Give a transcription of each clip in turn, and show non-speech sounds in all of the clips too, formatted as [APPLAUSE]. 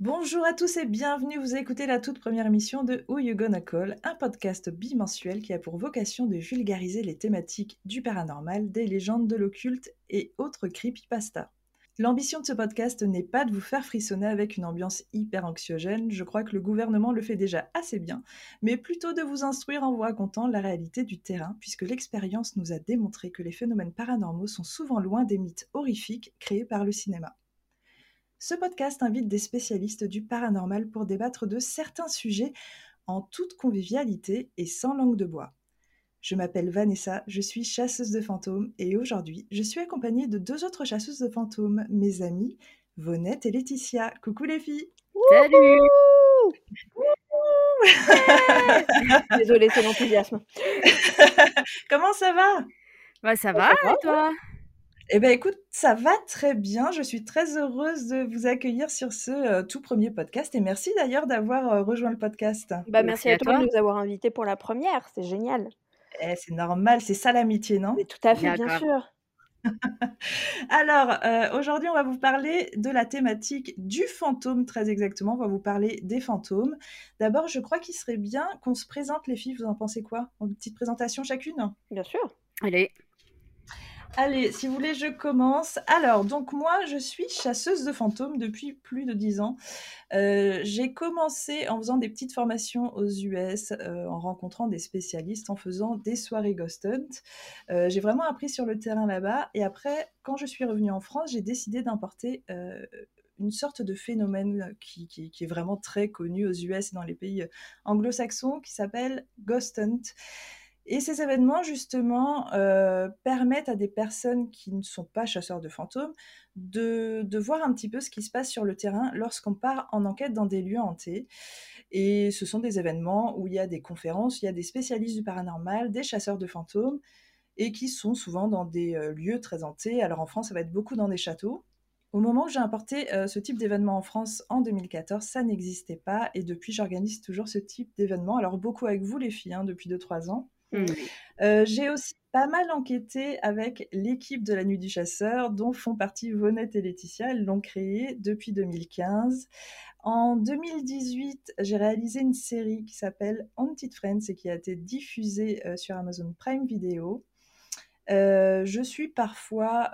Bonjour à tous et bienvenue, vous écoutez la toute première émission de Who You Gonna Call, un podcast bimensuel qui a pour vocation de vulgariser les thématiques du paranormal, des légendes de l'occulte et autres creepypasta. L'ambition de ce podcast n'est pas de vous faire frissonner avec une ambiance hyper anxiogène, je crois que le gouvernement le fait déjà assez bien, mais plutôt de vous instruire en vous racontant la réalité du terrain, puisque l'expérience nous a démontré que les phénomènes paranormaux sont souvent loin des mythes horrifiques créés par le cinéma. Ce podcast invite des spécialistes du paranormal pour débattre de certains sujets en toute convivialité et sans langue de bois. Je m'appelle Vanessa, je suis chasseuse de fantômes et aujourd'hui je suis accompagnée de deux autres chasseuses de fantômes, mes amies Vonette et Laetitia. Coucou les filles Salut Désolée, c'est l'enthousiasme. [LAUGHS] Comment ça va? Bah, Ça va, et toi? Eh bien, écoute, ça va très bien. Je suis très heureuse de vous accueillir sur ce euh, tout premier podcast. Et merci d'ailleurs d'avoir euh, rejoint le podcast. Bah, merci, à, toi, de nous avoir invités pour la première. C'est génial. Eh, c'est normal, c'est ça l'amitié, non? Tout à fait, bien, sûr. [LAUGHS] Alors, euh, aujourd'hui, on va vous parler de la thématique du fantôme, très exactement. On va vous parler des fantômes. D'abord, je crois qu'il serait bien qu'on se présente, les filles. Vous en pensez quoi? Une petite présentation chacune? Bien sûr. Allez. Allez, si vous voulez, je commence. Alors, donc moi, je suis chasseuse de fantômes depuis plus de dix ans. Euh, j'ai commencé en faisant des petites formations aux US, euh, en rencontrant des spécialistes, en faisant des soirées ghost hunt. Euh, j'ai vraiment appris sur le terrain là-bas. Et après, quand je suis revenue en France, j'ai décidé d'importer une sorte de phénomène qui, qui, est vraiment très connu aux US et dans les pays anglo-saxons, qui s'appelle ghost hunt. Et ces événements, justement, euh, permettent à des personnes qui ne sont pas chasseurs de fantômes de, voir un petit peu ce qui se passe sur le terrain lorsqu'on part en enquête dans des lieux hantés. Et ce sont des événements où il y a des conférences, il y a des spécialistes du paranormal, des chasseurs de fantômes, et qui sont souvent dans des euh, lieux très hantés. Alors en France, ça va être beaucoup dans des châteaux. Au moment où j'ai importé euh, ce type d'événement en France en 2014, ça n'existait pas. Et depuis, j'organise toujours ce type d'événement. Alors beaucoup avec vous, les filles, hein, depuis 2-3 ans. Mmh. Euh, j'ai aussi pas mal enquêté avec l'équipe de la Nuit du Chasseur, dont font partie Vonette et Laetitia. Elles l'ont créée depuis 2015. En 2018, j'ai réalisé une série qui s'appelle Haunted Friends et qui a été diffusée euh, sur Amazon Prime Video. Euh, je suis parfois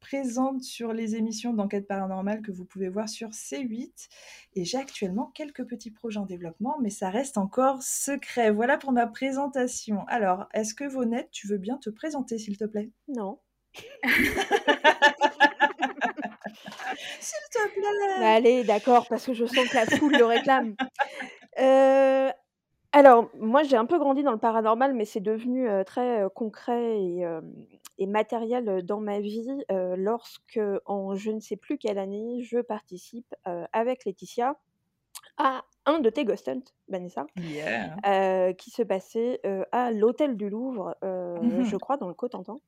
présente sur les émissions d'enquête paranormale que vous pouvez voir sur C8. Et j'ai actuellement quelques petits projets en développement, mais ça reste encore secret. Voilà pour ma présentation. Alors, est-ce que Vonette, tu veux bien te présenter, s'il te plaît? Non. [LAUGHS] s'il te plaît. Bah, allez, d'accord, parce que je sens que la foule le réclame. Euh, alors, moi, j'ai un peu grandi dans le paranormal, mais c'est devenu très concret et, et, matériel dans ma vie lorsque, en je ne sais plus quelle année, je participe avec Laetitia à un de tes Ghost Hunt, Vanessa, qui se passait à l'hôtel du Louvre, mmh je crois, dans le Cotentin.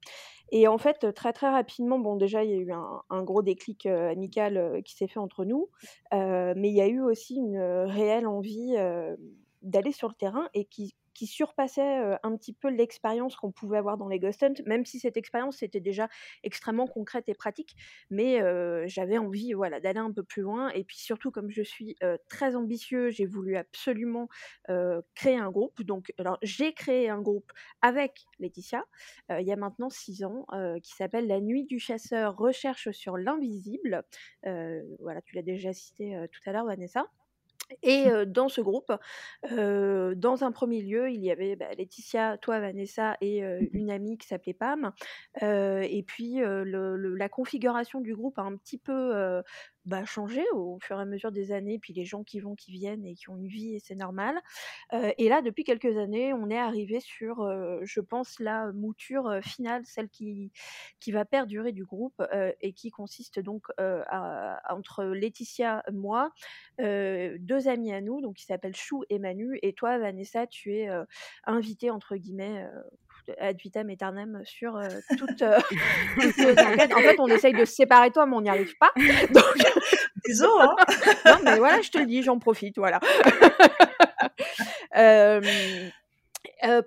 Et en fait, très très rapidement, bon, déjà, il y a eu un, un gros déclic amical qui s'est fait entre nous, mais il y a eu aussi une réelle envie d'aller sur le terrain et qui, qui surpassait un petit peu l'expérience qu'on pouvait avoir dans les Ghost Hunt, même si cette expérience était déjà extrêmement concrète et pratique. Mais j'avais envie voilà, d'aller un peu plus loin. Et puis surtout, comme je suis très ambitieux, j'ai voulu absolument créer un groupe. Donc, alors, j'ai créé un groupe avec Laetitia, il y a maintenant six ans, qui s'appelle La Nuit du Chasseur, Recherche sur l'invisible. voilà, tu l'as déjà cité tout à l'heure, Vanessa. Et dans ce groupe, dans un premier lieu, il y avait bah, Laetitia, toi, Vanessa et mmh une amie qui s'appelait Pam. et puis la configuration du groupe a un petit peu bah, changé au fur et à mesure des années, puis les gens qui vont, qui viennent et qui ont une vie, et c'est normal. et là, depuis quelques années, on est arrivé sur, je pense, la mouture finale, celle qui, qui va perdurer du groupe et qui consiste donc entre Laetitia, moi, deux amis à nous, donc qui s'appellent Chou et Manu, et toi, Vanessa, tu es invitée, entre guillemets, ad vitam aeternam sur euh, toutes, euh, [LAUGHS] enquêtes. En fait, on essaye de se séparer toi, mais on n'y arrive pas. [LAUGHS] Donc... Désolé. Hein [LAUGHS] non, mais voilà, je te le dis, j'en profite, voilà. euh,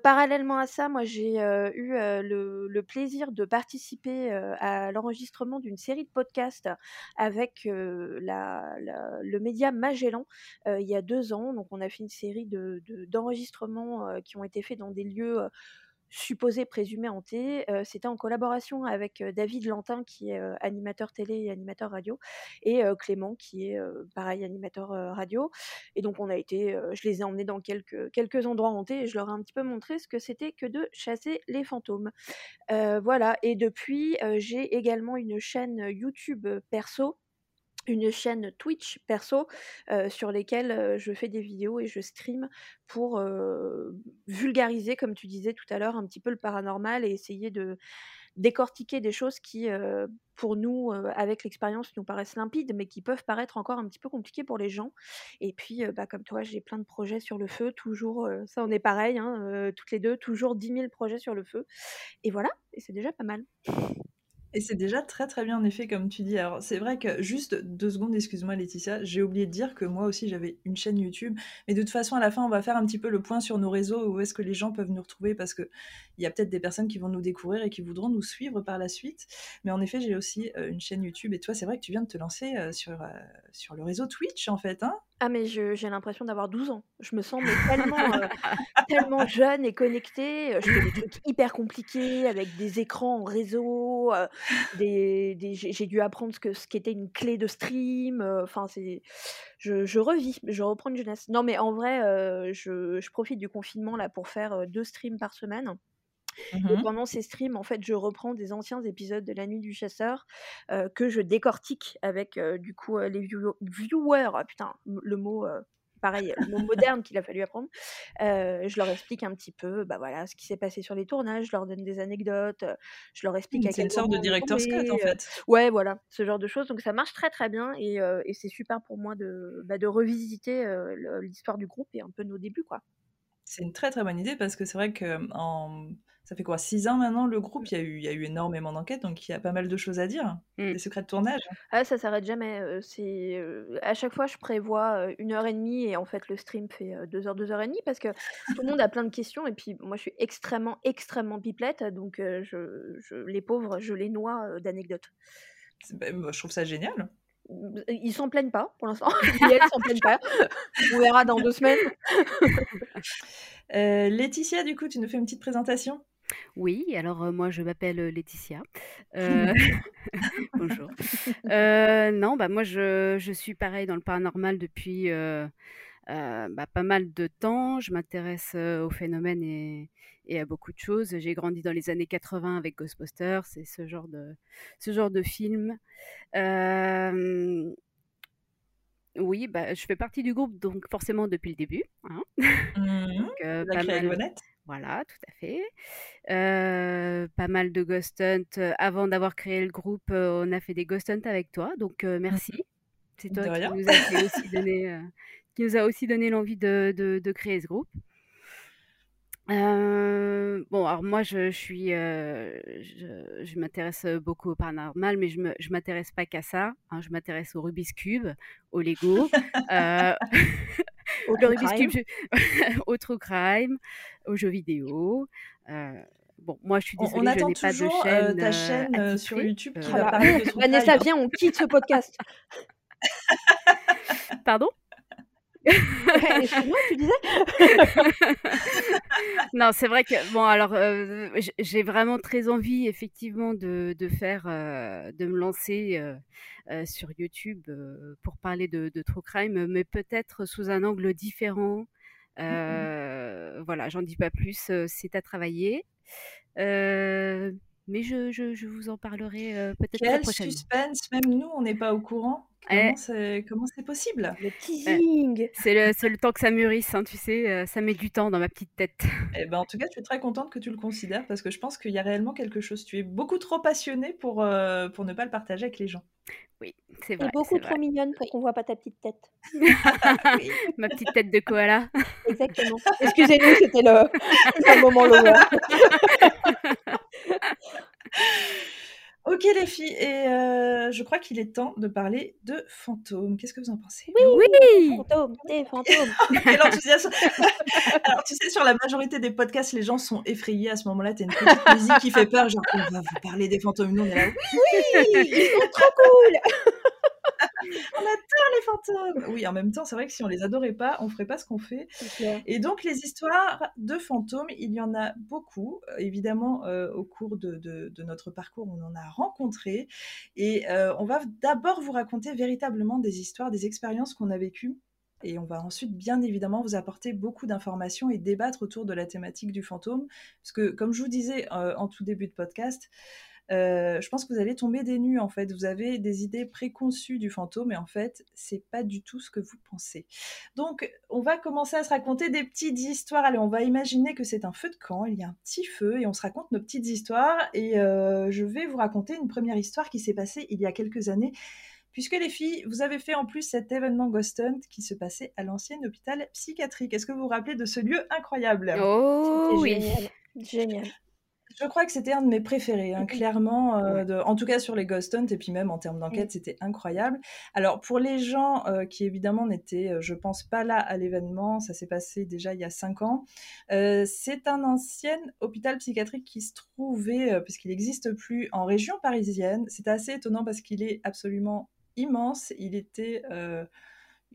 parallèlement à ça, moi j'ai eu le, plaisir de participer à l'enregistrement d'une série de podcasts avec le média Magellan il y a deux ans. Donc on a fait une série d'enregistrements de, qui ont été faits dans des lieux supposé présumé hanté. C'était en collaboration avec David Lantin, qui est animateur télé et animateur radio, et Clément, qui est pareil animateur radio. Et donc on a été, je les ai emmenés dans quelques, quelques endroits hantés et je leur ai un petit peu montré ce que c'était que de chasser les fantômes. voilà, et depuis, j'ai également une chaîne YouTube perso une chaîne Twitch perso sur lesquelles je fais des vidéos et je stream pour vulgariser, comme tu disais tout à l'heure, un petit peu le paranormal et essayer de décortiquer des choses qui, pour nous, avec l'expérience, nous paraissent limpides, mais qui peuvent paraître encore un petit peu compliquées pour les gens. Et puis, bah, comme toi, j'ai plein de projets sur le feu, toujours, ça on est pareil, hein, toutes les deux, toujours 10 000 projets sur le feu. Et voilà, et c'est déjà pas mal. Et c'est déjà très très bien en effet, comme tu dis. Alors c'est vrai que juste deux secondes, excuse-moi Laetitia, j'ai oublié de dire que moi aussi j'avais une chaîne YouTube. Mais de toute façon, à la fin, on va faire un petit peu le point sur nos réseaux, où est-ce que les gens peuvent nous retrouver, parce qu'il y a peut-être des personnes qui vont nous découvrir et qui voudront nous suivre par la suite. Mais en effet, j'ai aussi euh, une chaîne YouTube. Et toi, c'est vrai que tu viens de te lancer euh, sur, euh, sur le réseau Twitch, en fait. Hein? Ah mais j'ai l'impression d'avoir 12 ans. Je me sens tellement, euh, [LAUGHS] tellement jeune et connectée, je fais des trucs hyper compliqués avec des écrans en réseau, euh, des j'ai dû apprendre ce que ce qu'était une clé de stream, euh, enfin c'est je je revis, je reprends une jeunesse. Non mais en vrai, je je profite du confinement là pour faire, deux streams par semaine. Et mmh pendant ces streams, en fait, je reprends des anciens épisodes de La Nuit du Chasseur que je décortique avec du coup les viewers. Ah, putain, le mot pareil, le mot moderne qu'il a fallu apprendre. je leur explique un petit peu, bah voilà, ce qui s'est passé sur les tournages, je leur donne des anecdotes, je leur explique à C'est une sorte de directeur Scott en fait. ouais, voilà, ce genre de choses. Donc ça marche très très bien et, et c'est super pour moi de, bah, de revisiter l'histoire du groupe et un peu nos débuts, quoi. C'est une très très bonne idée parce que c'est vrai que en ça fait quoi, six ans maintenant le groupe? Il y, a eu, il y a eu énormément d'enquêtes, donc il y a pas mal de choses à dire. Mmh. Des secrets de tournage. Ah, ça s'arrête jamais. c'est à chaque fois je prévois une heure et demie et en fait le stream fait deux heures, deux heures et demie parce que tout le monde a plein de questions et puis moi je suis extrêmement, extrêmement pipelette, donc je, je, les pauvres, je les noie d'anecdotes. Bah, je trouve ça génial. Mmh, ils s'en plaignent pas pour l'instant. [LAUGHS] elles s'en plaignent pas. On verra dans deux semaines. [LAUGHS] Laetitia, du coup, tu nous fais une petite présentation? Oui, alors moi je m'appelle Laetitia. [LAUGHS] [LAUGHS] bonjour. non, bah moi je, je suis pareil dans le paranormal depuis bah, pas mal de temps. Je m'intéresse au phénomène et, et, à beaucoup de choses. J'ai grandi dans les années 80 avec Ghostbusters, c'est ce genre de ce genre de film. oui, bah, je fais partie du groupe donc forcément depuis le début. Hein. Mmh donc, pas mal... Voilà, tout à fait. pas mal de ghost hunt. Avant d'avoir créé le groupe, on a fait des ghost hunt avec toi, donc mmh merci. C'est toi qui nous, a aussi donné, qui nous a aussi donné l'envie de, de, créer ce groupe. bon, alors moi, je, suis, je, je m'intéresse beaucoup au paranormal, mais je ne je m'intéresse pas qu'à ça. Hein. je m'intéresse au Rubik's Cube, au Lego. [LAUGHS] [LAUGHS] au Rubik's Cube, au true crime, aux jeux vidéo. Euh, bon, moi, je suis désolée, on, je n'ai pas de chaîne. ta chaîne sur YouTube qui va parler de Vanessa, viens, on quitte ce podcast. [LAUGHS] Pardon? Excuse-moi, tu disais [LAUGHS] Non, c'est vrai que bon, alors j'ai vraiment très envie, effectivement, de, de faire, de me lancer sur YouTube pour parler de, de true crime, mais peut-être sous un angle différent. Voilà, j'en dis pas plus, c'est à travailler. mais je, je, vous en parlerai peut-être la prochaine. suspense, même nous, on n'est pas au courant. Comment c'est possible? Le teasing C'est le, le, temps que ça mûrisse, hein, tu sais, ça met du temps dans ma petite tête. [LAUGHS] Eh ben, en tout cas, je suis très contente que tu le considères parce que je pense qu'il y a réellement quelque chose. Tu es beaucoup trop passionnée pour, pour ne pas le partager avec les gens. Oui, c'est vrai. Et beaucoup trop mignonne pour qu'on voit pas ta petite tête. [LAUGHS] Ma petite tête de koala. Exactement. [LAUGHS] Excusez-nous, c'était le, moment lover. Ok les filles, et euh, je crois qu'il est temps de parler de fantômes. Qu'est-ce que vous en pensez? Oui, oui fantômes, des fantômes. [LAUGHS] Quel enthousiasme Alors tu sais, sur la majorité des podcasts, les gens sont effrayés à ce moment-là. T'as une petite [LAUGHS] musique qui fait peur, genre on va vous parler des fantômes. Nous on est là, oui, ils sont trop cool [LAUGHS] on adore les fantômes. Oui, en même temps, c'est vrai que si on les adorait pas, on ferait pas ce qu'on fait. Et donc, les histoires de fantômes, il y en a beaucoup. Euh, évidemment, euh, au cours de, notre parcours, on en a rencontré. Et euh, on va d'abord vous raconter véritablement des histoires, des expériences qu'on a vécues. Et on va ensuite, bien évidemment, vous apporter beaucoup d'informations et débattre autour de la thématique du fantôme. Parce que, comme je vous disais en tout début de podcast, euh, je pense que vous allez tomber des nues en fait. Vous avez des idées préconçues du fantôme et en fait, c'est pas du tout ce que vous pensez. Donc, on va commencer à se raconter des petites histoires. Allez, on va imaginer que c'est un feu de camp, il y a un petit feu et on se raconte nos petites histoires. Et euh, je vais vous raconter une première histoire qui s'est passée il y a quelques années. Puisque les filles, vous avez fait en plus cet événement Ghost Hunt qui se passait à l'ancien hôpital psychiatrique. Est-ce que vous vous rappelez de ce lieu incroyable? Oh oui, génial. Je crois que c'était un de mes préférés, hein, clairement, euh, en tout cas sur les Ghost Hunt, et puis même en termes d'enquête, c'était incroyable. Alors pour les gens euh, qui évidemment n'étaient, euh, je pense, pas là à l'événement, ça s'est passé déjà il y a cinq ans, c'est un ancien hôpital psychiatrique qui se trouvait, puisqu'il n'existe plus, en région parisienne. C'est assez étonnant parce qu'il est absolument immense. Il était...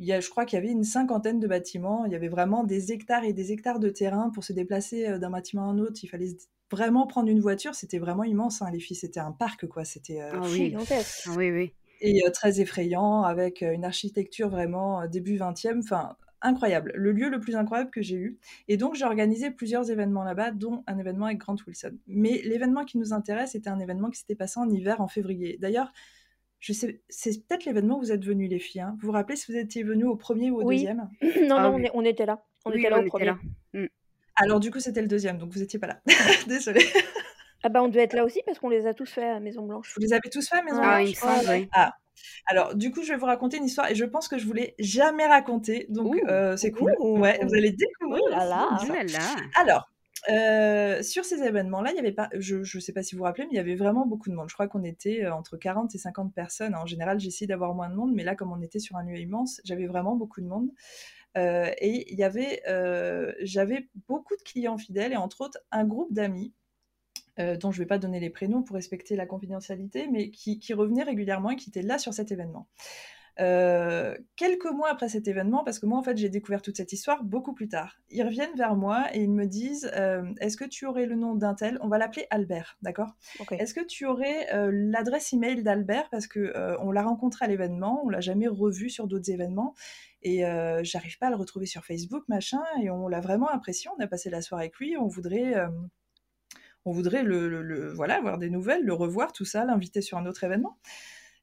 Il y a, je crois qu'il y avait une cinquantaine de bâtiments. Il y avait vraiment des hectares et des hectares de terrain pour se déplacer d'un bâtiment à un autre. Il fallait vraiment prendre une voiture, c'était vraiment immense, hein, les filles. C'était un parc, quoi. C'était euh, ah oui. Ah oui, oui. Et euh, très effrayant, avec euh, une architecture vraiment début 20e. Enfin, incroyable. Le lieu le plus incroyable que j'ai eu. Et donc, j'ai organisé plusieurs événements là-bas, dont un événement avec Grant Wilson. Mais l'événement qui nous intéresse était un événement qui s'était passé en hiver, en février. D'ailleurs, je sais, c'est peut-être l'événement où vous êtes venus, les filles. Hein. Vous vous rappelez si vous étiez venus au premier ou au deuxième? [CLEARS THROAT] Non, ah non, on, était là. On était là au premier. Mmh. Alors du coup, c'était le deuxième, donc vous n'étiez pas là. [LAUGHS] Désolée. Ah bah on devait être là aussi parce qu'on les a tous fait à Maison Blanche. Vous les avez tous fait à Maison Blanche Ah, oui. ah. Alors, du coup, je vais vous raconter une histoire et je pense que je ne vous l'ai jamais racontée. Donc, euh, c'est cool. Ouais, vous allez découvrir. Oh là là. Alors, euh, sur ces événements-là, il y avait pas, je ne sais pas si vous vous rappelez, mais il y avait vraiment beaucoup de monde. Je crois qu'on était euh, entre 40 et 50 personnes. En général, j'essaie d'avoir moins de monde, mais là, comme on était sur un lieu immense, j'avais vraiment beaucoup de monde. Euh, et il y avait, j'avais beaucoup de clients fidèles et entre autres un groupe d'amis dont je ne vais pas donner les prénoms pour respecter la confidentialité, mais qui revenaient régulièrement et qui étaient là sur cet événement. Quelques mois après cet événement, parce que moi en fait j'ai découvert toute cette histoire beaucoup plus tard, ils reviennent vers moi et ils me disent Est-ce que tu aurais le nom d'un tel? On va l'appeler Albert, d'accord? Est-ce que tu aurais l'adresse email d'Albert? Parce que on l'a rencontré à l'événement, on l'a jamais revu sur d'autres événements et euh, j'arrive pas à le retrouver sur Facebook, machin. Et on l'a vraiment apprécié. On a passé la soirée avec lui. On voudrait, euh, on voudrait le, voilà, avoir des nouvelles, le revoir, tout ça, l'inviter sur un autre événement.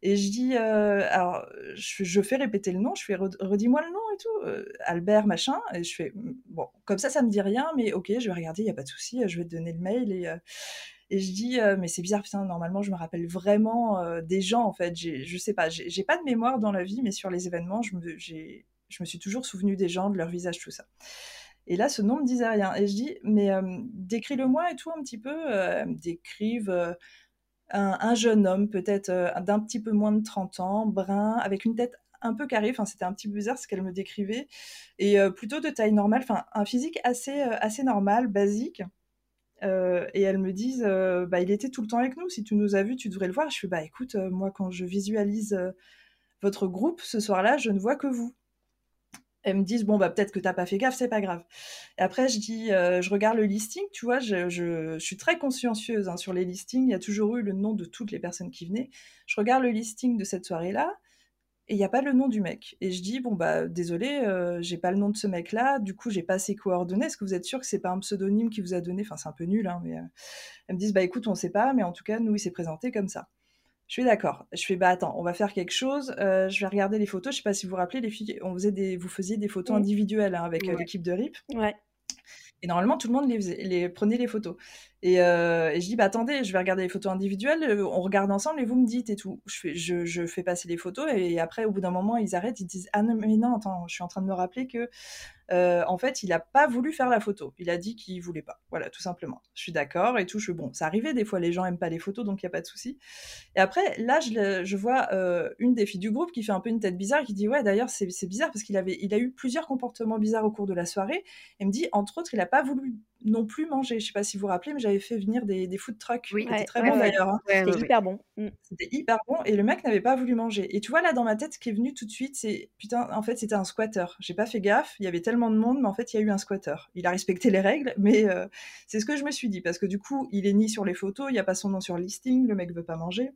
Et je dis, euh, alors, je, fais répéter le nom, je fais, redis-moi le nom et tout, Albert, machin, et je fais, bon, comme ça, ça me dit rien, mais ok, je vais regarder, il n'y a pas de souci, je vais te donner le mail, et, et je dis, mais c'est bizarre, putain, normalement, je me rappelle vraiment des gens, en fait. Je sais pas, j'ai pas de mémoire dans la vie, mais sur les événements, je me, je me suis toujours souvenu des gens, de leur visage, tout ça. Et là, ce nom me disait rien. Et je dis, mais décris-le-moi et tout un petit peu. décrive un, jeune homme, peut-être d'un petit peu moins de 30 ans, brun, avec une tête un peu carrée. Enfin, c'était un petit bizarre ce qu'elle me décrivait. Et plutôt de taille normale, enfin, un physique assez, assez normal, basique. Euh, et elles me disent, euh, bah, il était tout le temps avec nous, si tu nous as vus, tu devrais le voir. Je fais, bah écoute, euh, moi quand je visualise votre groupe ce soir-là, je ne vois que vous. Elles me disent, bon, bah peut-être que t'as pas fait gaffe, c'est pas grave. Et après, je dis, je regarde le listing, tu vois, je, je, suis très consciencieuse hein, sur les listings, il y a toujours eu le nom de toutes les personnes qui venaient. Je regarde le listing de cette soirée-là, et il n'y a pas le nom du mec. Et je dis, bon, bah, désolé, euh, j'ai pas le nom de ce mec-là, du coup, j'ai pas ses coordonnées. Est-ce que vous êtes sûr que c'est pas un pseudonyme qui vous a donné? Enfin, c'est un peu nul, hein, mais. Euh... Elles me disent, bah, écoute, on sait pas, mais en tout cas, nous, il s'est présenté comme ça. Je suis d'accord. Je fais, bah, attends, on va faire quelque chose. Euh, je vais regarder les photos. Je sais pas si vous vous rappelez, les filles, on faisait des, vous faisiez des photos individuelles hein, avec euh, l'équipe de RIP. Ouais. Et normalement, tout le monde les, les prenait les photos. Et, euh, et, je dis, bah attendez, je vais regarder les photos individuelles, euh, on regarde ensemble et vous me dites et tout. Je fais, passer les photos et après, au bout d'un moment, ils arrêtent, ils disent, ah non, mais non, attends, je suis en train de me rappeler que euh, en fait, il n'a pas voulu faire la photo. Il a dit qu'il voulait pas. Voilà, tout simplement. Je suis d'accord et tout. Je bon, ça arrivait des fois, les gens aiment pas les photos, donc il y a pas de souci. Et après, là, je, vois une des filles du groupe qui fait un peu une tête bizarre, qui dit ouais, d'ailleurs, c'est bizarre parce qu'il il a eu plusieurs comportements bizarres au cours de la soirée. Et me dit, entre autres, il n'a pas voulu non plus manger. Je sais pas si vous vous rappelez, mais j'avais fait venir des, des food trucks. Oui, c'était très bon d'ailleurs. Hein. c'était hyper bon. Mm. C'était hyper bon et le mec n'avait pas voulu manger. Et tu vois là dans ma tête, ce qui est venu tout de suite, c'est putain, en fait c'était un squatter. J'ai pas fait gaffe, il y avait tellement de monde, mais en fait il y a eu un squatter. Il a respecté les règles, [LAUGHS] mais euh, c'est ce que je me suis dit parce que du coup il est ni sur les photos, il y a pas son nom sur le listing, le mec veut pas manger.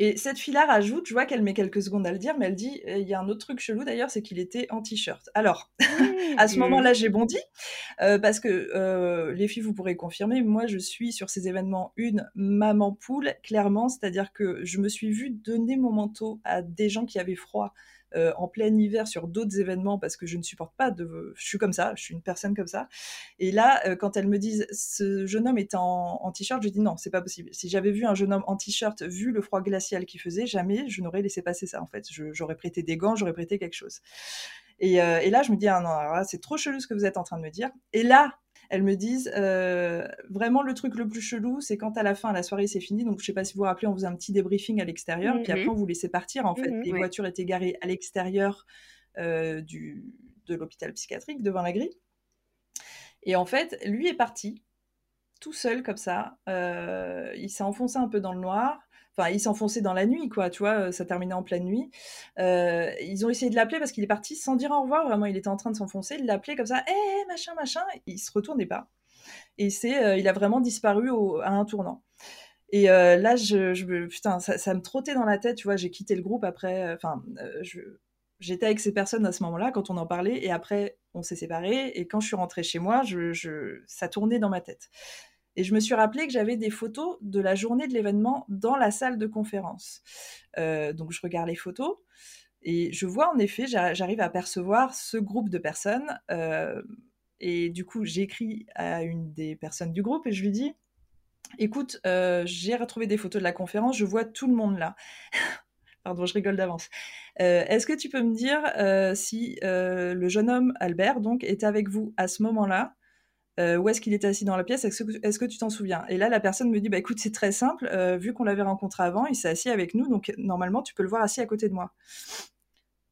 Et cette fille-là rajoute, je vois qu'elle met quelques secondes à le dire, mais elle dit, il y a un autre truc chelou d'ailleurs, c'est qu'il était en t-shirt. Alors, [LAUGHS] à ce moment-là, j'ai bondi, euh, parce que euh, les filles, vous pourrez confirmer, moi, je suis sur ces événements une maman poule, clairement, c'est-à-dire que je me suis vue donner mon manteau à des gens qui avaient froid, euh, en plein hiver sur d'autres événements parce que je ne supporte pas de. Je suis comme ça, je suis une personne comme ça. Et là, euh, quand elles me disent ce jeune homme est en, t-shirt, je dis non, c'est pas possible. Si j'avais vu un jeune homme en t-shirt, vu le froid glacial qu'il faisait, jamais je n'aurais laissé passer ça en fait. J'aurais prêté des gants, j'aurais prêté quelque chose. Et, euh, et là, je me dis ah non, c'est trop chelou ce que vous êtes en train de me dire. Et là, elles me disent euh, vraiment le truc le plus chelou, c'est quand à la fin la soirée c'est fini. Donc je sais pas si vous vous rappelez, on faisait un petit débriefing à l'extérieur, puis après mhm. on vous laissait partir. En fait, mhm. les voitures étaient garées à l'extérieur euh, du de l'hôpital psychiatrique devant la grille. Et en fait, lui est parti tout seul comme ça. Euh, il s'est enfoncé un peu dans le noir. Enfin, il s'enfonçait dans la nuit, quoi, tu vois, ça terminait en pleine nuit. Euh, ils ont essayé de l'appeler parce qu'il est parti sans dire au revoir, vraiment, il était en train de s'enfoncer. Il l'appelait comme ça, hé, eh, machin, machin, il se retournait pas. Et c'est, euh, il a vraiment disparu à un tournant. Et euh, là, je, putain, ça, me trottait dans la tête, tu vois, j'ai quitté le groupe après, enfin, j'étais avec ces personnes à ce moment-là quand on en parlait, et après, on s'est séparés, et quand je suis rentrée chez moi, je, ça tournait dans ma tête. Et je me suis rappelé que j'avais des photos de la journée de l'événement dans la salle de conférence. Euh, donc je regarde les photos et je vois en effet, j'arrive à percevoir ce groupe de personnes. Euh, et du coup, j'écris à une des personnes du groupe et je lui dis, écoute, euh, j'ai retrouvé des photos de la conférence, je vois tout le monde là. [LAUGHS] Pardon, je rigole d'avance. Est-ce que tu peux me dire si le jeune homme Albert donc est avec vous à ce moment-là? Euh, où est-ce qu'il était assis dans la pièce, est-ce que, tu t'en souviens? Et là, la personne me dit, bah écoute, c'est très simple, euh, vu qu'on l'avait rencontré avant, il s'est assis avec nous, donc normalement, tu peux le voir assis à côté de moi.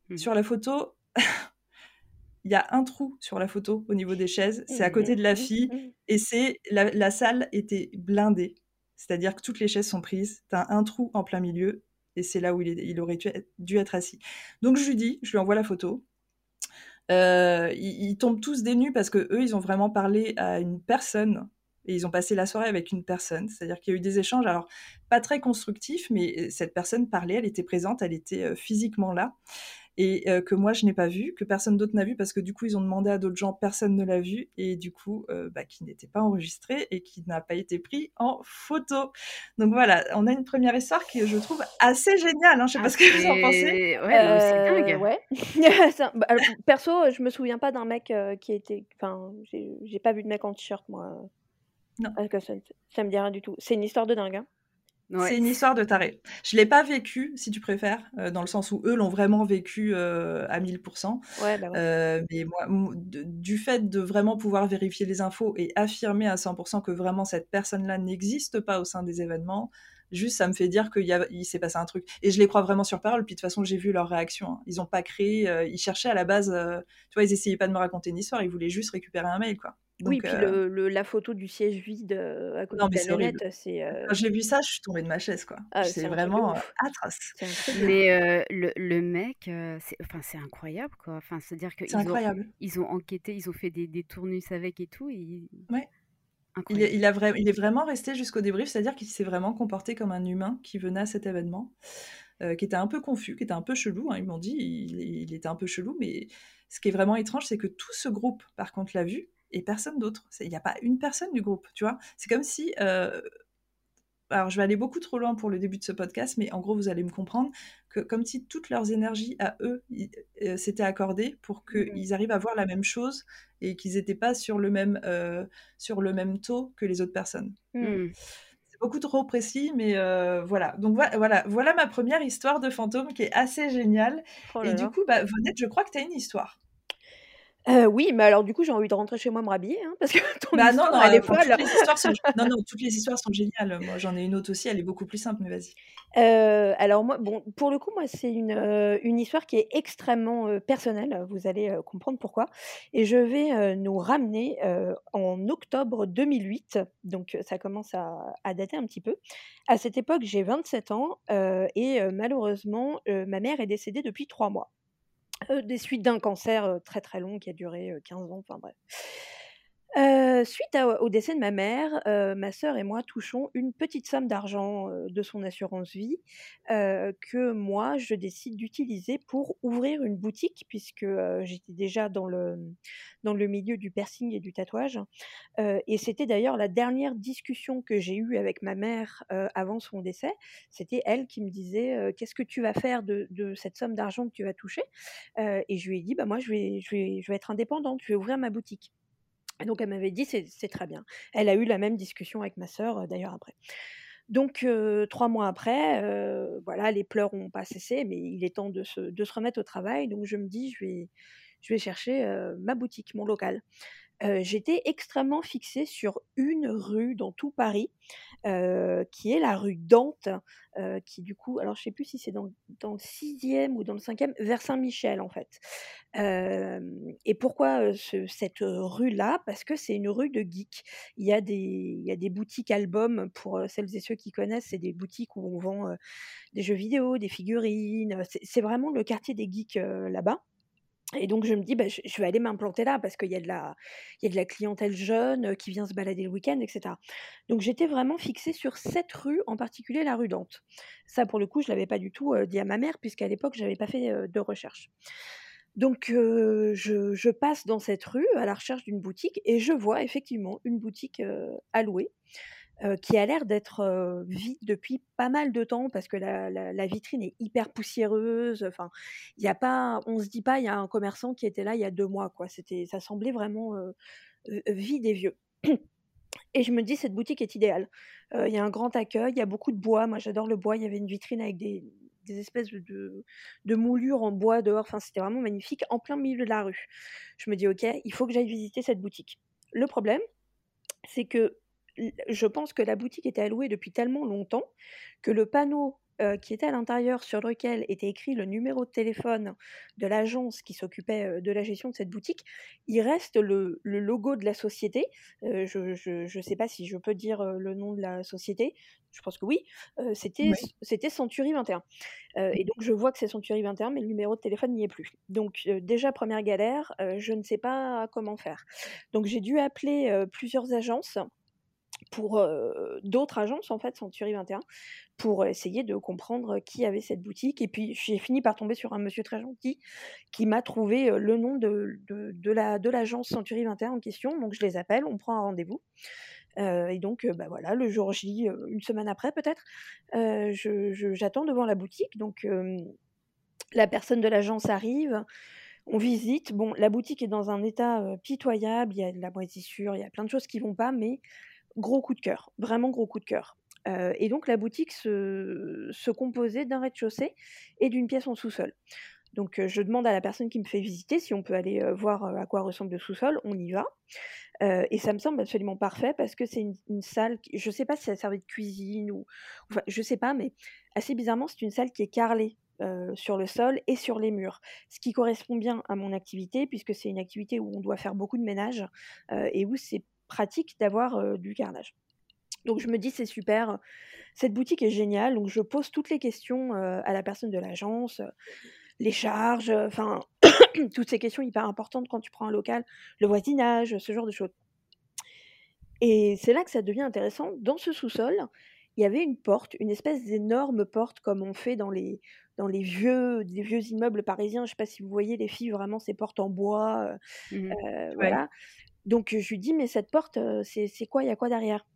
Mmh. Sur la photo, [LAUGHS] il y a un trou sur la photo au niveau des chaises, c'est à côté de la fille, et c'est la, salle était blindée, c'est-à-dire que toutes les chaises sont prises, tu as un trou en plein milieu, et c'est là où il, il aurait dû être assis. Donc je lui dis, je lui envoie la photo, euh, ils, tombent tous des parce que eux, ils ont vraiment parlé à une personne et ils ont passé la soirée avec une personne. C'est-à-dire qu'il y a eu des échanges, alors pas très constructifs, mais cette personne parlait, elle était présente, elle était euh, physiquement là et euh, que moi je n'ai pas vu, que personne d'autre n'a vu parce que du coup ils ont demandé à d'autres gens, personne ne l'a vu et du coup euh, bah, qui n'était pas enregistré et qui n'a pas été pris en photo. Donc voilà, on a une première histoire qui je trouve assez géniale. Hein. Je sais pas ce que vous en pensez. Ouais, c'est dingue. Ouais. [LAUGHS] Bah, perso, je me souviens pas d'un mec euh, qui était, enfin, j'ai pas vu de mec en t-shirt moi. Non. Ça, ça, me dit rien du tout. C'est une histoire de dingue. Hein. C'est une histoire de taré. Je l'ai pas vécu, si tu préfères, euh, dans le sens où eux l'ont vraiment vécu euh, à 1000%. Ouais, bah euh, mais moi, du fait de vraiment pouvoir vérifier les infos et affirmer à 100% que vraiment cette personne-là n'existe pas au sein des événements, juste ça me fait dire qu'il s'est passé un truc. Et je les crois vraiment sur parole. Puis de toute façon, j'ai vu leur réaction. Hein. Ils n'ont pas créé, ils cherchaient à la base, tu vois, ils essayaient pas de me raconter une histoire, ils voulaient juste récupérer un mail, quoi oui, puis euh le, la photo du siège vide à côté de la c'est. Quand j'ai vu ça, je suis tombée de ma chaise, quoi. Ah, c'est vraiment atroce. Mais le, le, mec, c'est enfin, incroyable, quoi. Enfin, C'est-à-dire qu'ils ont, ils ont enquêté, ils ont fait des, des tournus avec et tout. Et... Ouais. Il est, il, a il est vraiment resté jusqu'au débrief, c'est-à-dire qu'il s'est vraiment comporté comme un humain qui venait à cet événement, qui était un peu confus, qui était un peu chelou. Hein, ils m'ont dit, il, il, était un peu chelou, mais ce qui est vraiment étrange, c'est que tout ce groupe, par contre, l'a vu et personne d'autre. Il n'y a pas une personne du groupe, tu vois. C'est comme si... Euh, alors, je vais aller beaucoup trop loin pour le début de ce podcast, mais en gros, vous allez me comprendre que comme si toutes leurs énergies à eux euh, s'étaient accordées pour qu'ils mmh arrivent à voir la même chose et qu'ils n'étaient pas sur le, même, euh, sur le même taux que les autres personnes. Mmh. C'est beaucoup trop précis, mais voilà. Donc voilà, voilà ma première histoire de fantôme qui est assez géniale. Oh et du coup, bah, Vonette, je crois que tu as une histoire. Euh, oui, mais alors du coup, j'ai envie de rentrer chez moi me rhabiller, hein, parce que [LAUGHS] ton Bah non, histoire, non, elle euh, est enfin, folle. toutes les histoires sont [LAUGHS] non, non, toutes les histoires sont géniales. Moi, j'en ai une autre aussi, elle est beaucoup plus simple, mais vas-y. Heu, alors moi, bon, pour le coup, moi, c'est une, heu, une histoire qui est extrêmement, heu, personnelle, vous allez, heu, comprendre pourquoi et je vais, heu, nous ramener, heu, en octobre 2008, donc heu, ça commence à à dater un petit peu. À cette époque, j'ai 27 ans, heu et heu, malheureusement, heu, ma mère est décédée depuis 3 mois, des suites d'un cancer, heu, très, très long qui a duré, heu, 15 ans, enfin bref. Suite au décès de ma mère, ma sœur et moi touchons une petite somme d'argent, de son assurance vie, que moi je décide d'utiliser pour ouvrir une boutique puisque, j'étais déjà dans le, mmh, dans le milieu du piercing et du tatouage, et c'était d'ailleurs la dernière discussion que j'ai eue avec ma mère, avant son décès. C'était elle qui me disait, «Qu'est-ce que tu vas faire de cette somme d'argent que tu vas toucher?» et je lui ai dit: «Bah moi je vais je vais je vais être indépendante, je vais ouvrir ma boutique». Donc elle m'avait dit: «C'est très bien». Elle a eu la même discussion avec ma sœur, heu, d'ailleurs après. Donc heu, 3 mois après, heu, voilà, les pleurs ont pas cessé, mais il est temps de se remettre au travail. Donc je me dis: «Je vais chercher, ma boutique, mon local». J'étais extrêmement fixée sur une rue dans tout Paris, qui est la rue Dante, qui du coup alors je sais plus si c'est dans le 6e ou dans le 5e, vers Saint-Michel en fait. Et pourquoi, cette, rue-là? Parce que c'est une rue de geeks. Il y a des il y a des boutiques albums pour, celles et ceux qui connaissent, c'est des boutiques où on vend, des jeux vidéo, des figurines, c'est vraiment le quartier des geeks, là-bas. Et donc je me dis: «Bah, je je vais aller m'implanter là parce qu'il y a de la clientèle jeune, heu, qui vient se balader le week-end et cetera». Donc j'étais vraiment fixée sur cette rue, en particulier la rue Dante. Ça pour le coup, je l'avais pas du tout, heu, dit à ma mère puisqu'à l'époque, j'avais pas fait, heu, de recherche. Donc je je passe dans cette rue à la recherche d'une boutique et je vois effectivement une boutique, à louer, heu, qui a l'air d'être, heu, vide depuis pas mal de temps parce que la vitrine est hyper poussiéreuse, enfin, il y a pas on se dit pas: «Il y a un commerçant qui était là il y a 2 mois», quoi. C'était ça semblait vraiment, heu, vide et vieux. [CLEARS THROAT] Et je me dis: «Cette boutique est idéale». Il y a un grand accueil, il y a beaucoup de bois. Moi, j'adore le bois. Il y avait une vitrine avec des espèces de de moulures en bois dehors. Enfin, c'était vraiment magnifique, en plein milieu de la rue. Je me dis: «OK, il faut que j'aille visiter cette boutique». Le problème, c'est que je pense que la boutique était allouée depuis tellement longtemps que le panneau, heu, qui était à l'intérieur sur lequel était écrit le numéro de téléphone de l'agence qui s'occupait, heu, de la gestion de cette boutique, il reste le le logo de la société. Heu, je je sais pas si je peux dire, le nom de la société. Je pense que oui. C'était Oui. Century 21. Heu et donc je vois que c'est Century 21, mais le numéro de téléphone n'y est plus. Donc déjà première galère, je ne sais pas comment faire. Donc j'ai dû appeler, plusieurs agences pour, heu, d'autres agences en fait, Century 21, pour essayer de comprendre qui avait cette boutique et puis j'ai fini par tomber sur un monsieur très gentil qui m'a trouvé, heu, le nom de de de la de l'agence Century 21 en question. Donc je les appelle, on prend un rendez-vous, heu et donc bah, voilà, le jour J, 1 semaine après peut-être, j'attends devant la boutique donc la personne de l'agence arrive, on visite. Bon, la boutique est dans un état, pitoyable, il y a de la moisissure, il y a plein de choses qui vont pas, mais gros coup de cœur, vraiment gros coup de cœur. Heu et donc la boutique se composait d'un rez-de-chaussée et d'une pièce en sous-sol. Donc heu, je demande à la personne qui me fait visiter si on peut aller, heu, voir, à quoi ressemble le sous-sol. On y va, et ça me semble absolument parfait parce que c'est une salle je sais pas si elle servait de cuisine ou enfin, je sais pas, mais assez bizarrement, c'est une salle qui est carrelée, sur le sol et sur les murs. Ce qui correspond bien à mon activité puisque c'est une activité où on doit faire beaucoup de ménage, et où c'est pratique d'avoir, heu, du carrelage. Donc je me dis: «C'est super, cette boutique est géniale». Donc je pose toutes les questions, heu, à la personne de l'agence, les charges, heu, enfin [COUGHS] toutes ces questions hyper importantes quand tu prends un local, le voisinage, ce genre de choses. Et c'est là que ça devient intéressant. Dans ce sous-sol, il y avait une porte, une espèce d'énorme porte comme on fait dans les dans les vieux des vieux immeubles parisiens. Je sais pas si vous voyez les filles, vraiment ces portes en bois, Mmh Ouais. voilà. Donc je lui dis: «Mais cette porte, c'est quoi? Il y a quoi derrière?»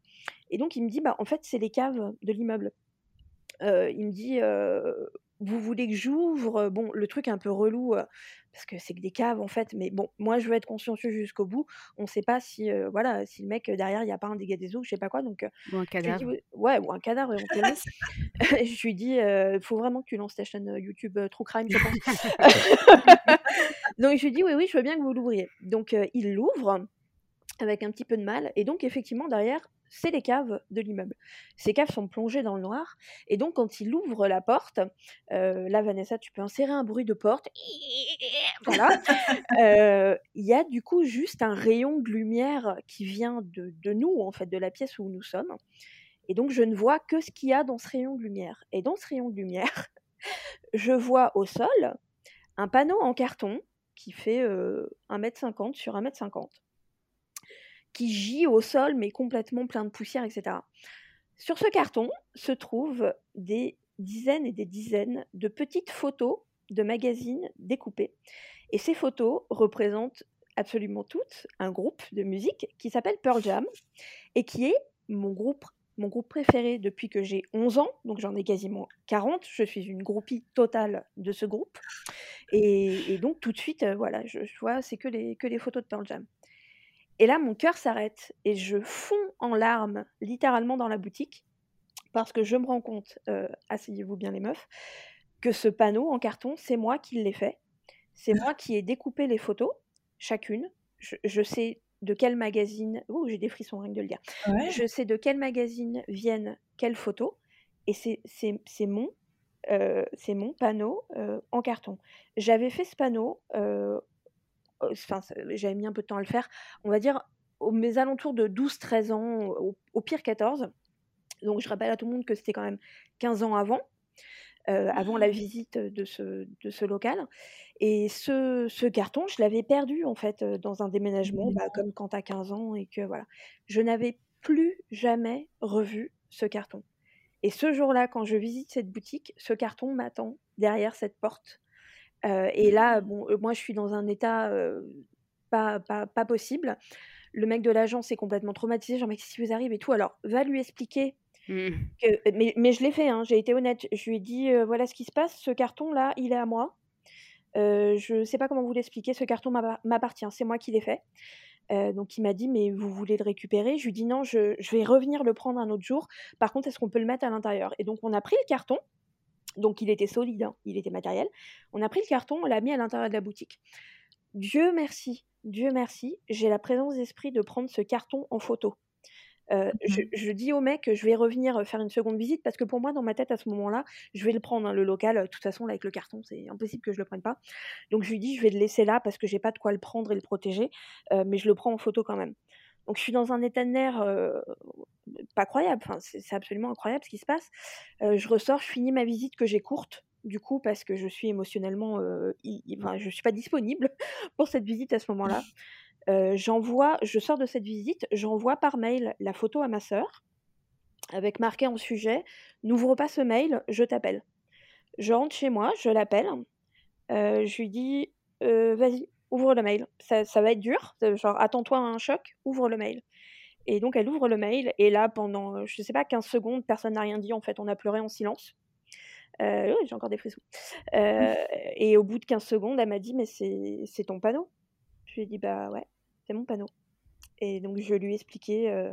et donc il me dit: «Bah, en fait, c'est les caves de l'immeuble». Il me dit, «Vous voulez que j'ouvre?» bon, le truc un peu relou, parce que c'est que des caves, en fait, mais bon, moi, je veux être consciencieux jusqu'au bout. On sait pas si, voilà, si le mec, derrière, il y a pas un dégât des eaux, je sais pas quoi, donc Ou un dis: cadavre. Ouais, ou un cadavre. [LAUGHS] [LAUGHS] Je lui dis, heu: «Faut vraiment que tu lances ta chaîne, YouTube, True Crime, je pense». [LAUGHS] Donc je lui dis oui, oui, je veux bien que vous l'ouvriez. Donc il l'ouvre avec un petit peu de mal. Et donc effectivement, derrière, c'est les caves de l'immeuble. Ces caves sont plongées dans le noir. Et donc, quand il ouvre la porte, là, Vanessa, tu peux insérer un bruit de porte. [LAUGHS] Voilà. Il y a du coup juste un rayon de lumière qui vient de, nous, en fait, de la pièce où nous sommes. Et donc, je ne vois que ce qu'il y a dans ce rayon de lumière. Et dans ce rayon de lumière, [LAUGHS] je vois au sol un panneau en carton qui fait 1m50 sur 1m50 qui gît au sol, mais complètement plein de poussière, etc. Sur ce carton se trouvent des dizaines et des dizaines de petites photos de magazines découpées. Et ces photos représentent absolument toutes un groupe de musique qui s'appelle Pearl Jam et qui est mon groupe mon groupe préféré depuis que j'ai 11 ans, donc j'en ai quasiment 40. Je suis une groupie totale de ce groupe. Et, donc tout de suite, euh, voilà, je, je vois, c'est que les, que les photos de Pearl Jam. Et là, mon cœur s'arrête et je fonds en larmes, littéralement dans la boutique, parce que je me rends compte, euh, asseyez-vous bien les meufs, que ce panneau en carton, c'est moi qui l'ai fait. C'est moi qui ai découpé les photos, chacune. Je, sais de quel magazine. Ouh, j'ai des frissons rien que de le dire. Je sais de quel magazine viennent quelles photos. Et c'est mon, euh, mon panneau euh, en carton. J'avais fait ce panneau enfin, j'avais mis un peu de temps à le faire, on va dire aux mes alentours de 12-13 ans, au, pire 14. Donc je rappelle à tout le monde que c'était quand même 15 ans avant, avant la mmh. visite de ce, de ce local. Et ce, ce carton, je l'avais perdu en fait dans un déménagement, bah, comme quand as 15 ans et que voilà. Je n'avais plus jamais revu ce carton. Et ce jour-là, quand je visite cette boutique, ce carton m'attend derrière cette porte et là, bon, moi, je suis dans un état pas, pas, pas, possible. Le mec de l'agence est complètement traumatisé. Genre, mec, si vous arrivez et tout, alors va lui expliquer. Mmh. Que, mais, mais, je l'ai fait, hein, j'ai été honnête. Je lui ai dit voilà ce qui se passe, ce carton-là, il est à moi. je sais pas comment vous l'expliquer, ce carton m'appartient, c'est moi qui l'ai fait. donc il m'a dit mais vous voulez le récupérer? Je lui ai dit non, je, je vais revenir le prendre un autre jour. Par contre, est-ce qu'on peut le mettre à l'intérieur? Et donc on a pris le carton, donc il était solide, hein, il était matériel. On a pris le carton, on l'a mis à l'intérieur de la boutique. Dieu merci, Dieu merci, j'ai la présence d'esprit de prendre ce carton en photo. Euh, mmh je, dis au mec que je vais revenir euh, faire une seconde visite parce que pour moi, dans ma tête, à ce moment-là, je vais le prendre, hein, le local. De toute façon, là, avec le carton, c'est impossible que je le prenne pas. Donc, je lui dis, je vais le laisser là parce que j'ai pas de quoi le prendre et le protéger, euh, mais je le prends en photo quand même. Donc je suis dans un état de nerf pas croyable, enfin, c'est absolument incroyable ce qui se passe. je ressors, je finis ma visite que j'ai courte, du coup, parce que je suis émotionnellement, enfin, je suis pas disponible [LAUGHS] pour cette visite à ce moment-là. j'envoie, je sors de cette visite, j'envoie par mail la photo à ma sœur, avec marqué en sujet, n'ouvre pas ce mail, je t'appelle. Je rentre chez moi, je l'appelle, je lui dis, vas-y, ouvre le mail. Ça, va être dur, genre attends-toi à un choc, ouvre le mail. Et donc elle ouvre le mail, et là pendant, je sais pas, 15 secondes, personne n'a rien dit, en fait on a pleuré en silence. Euh, j'ai encore des frissons. Euh, et au bout de 15 secondes, elle m'a dit, mais c'est ton panneau Je lui ai dit, bah ouais, c'est mon panneau. Et donc je lui ai expliqué euh,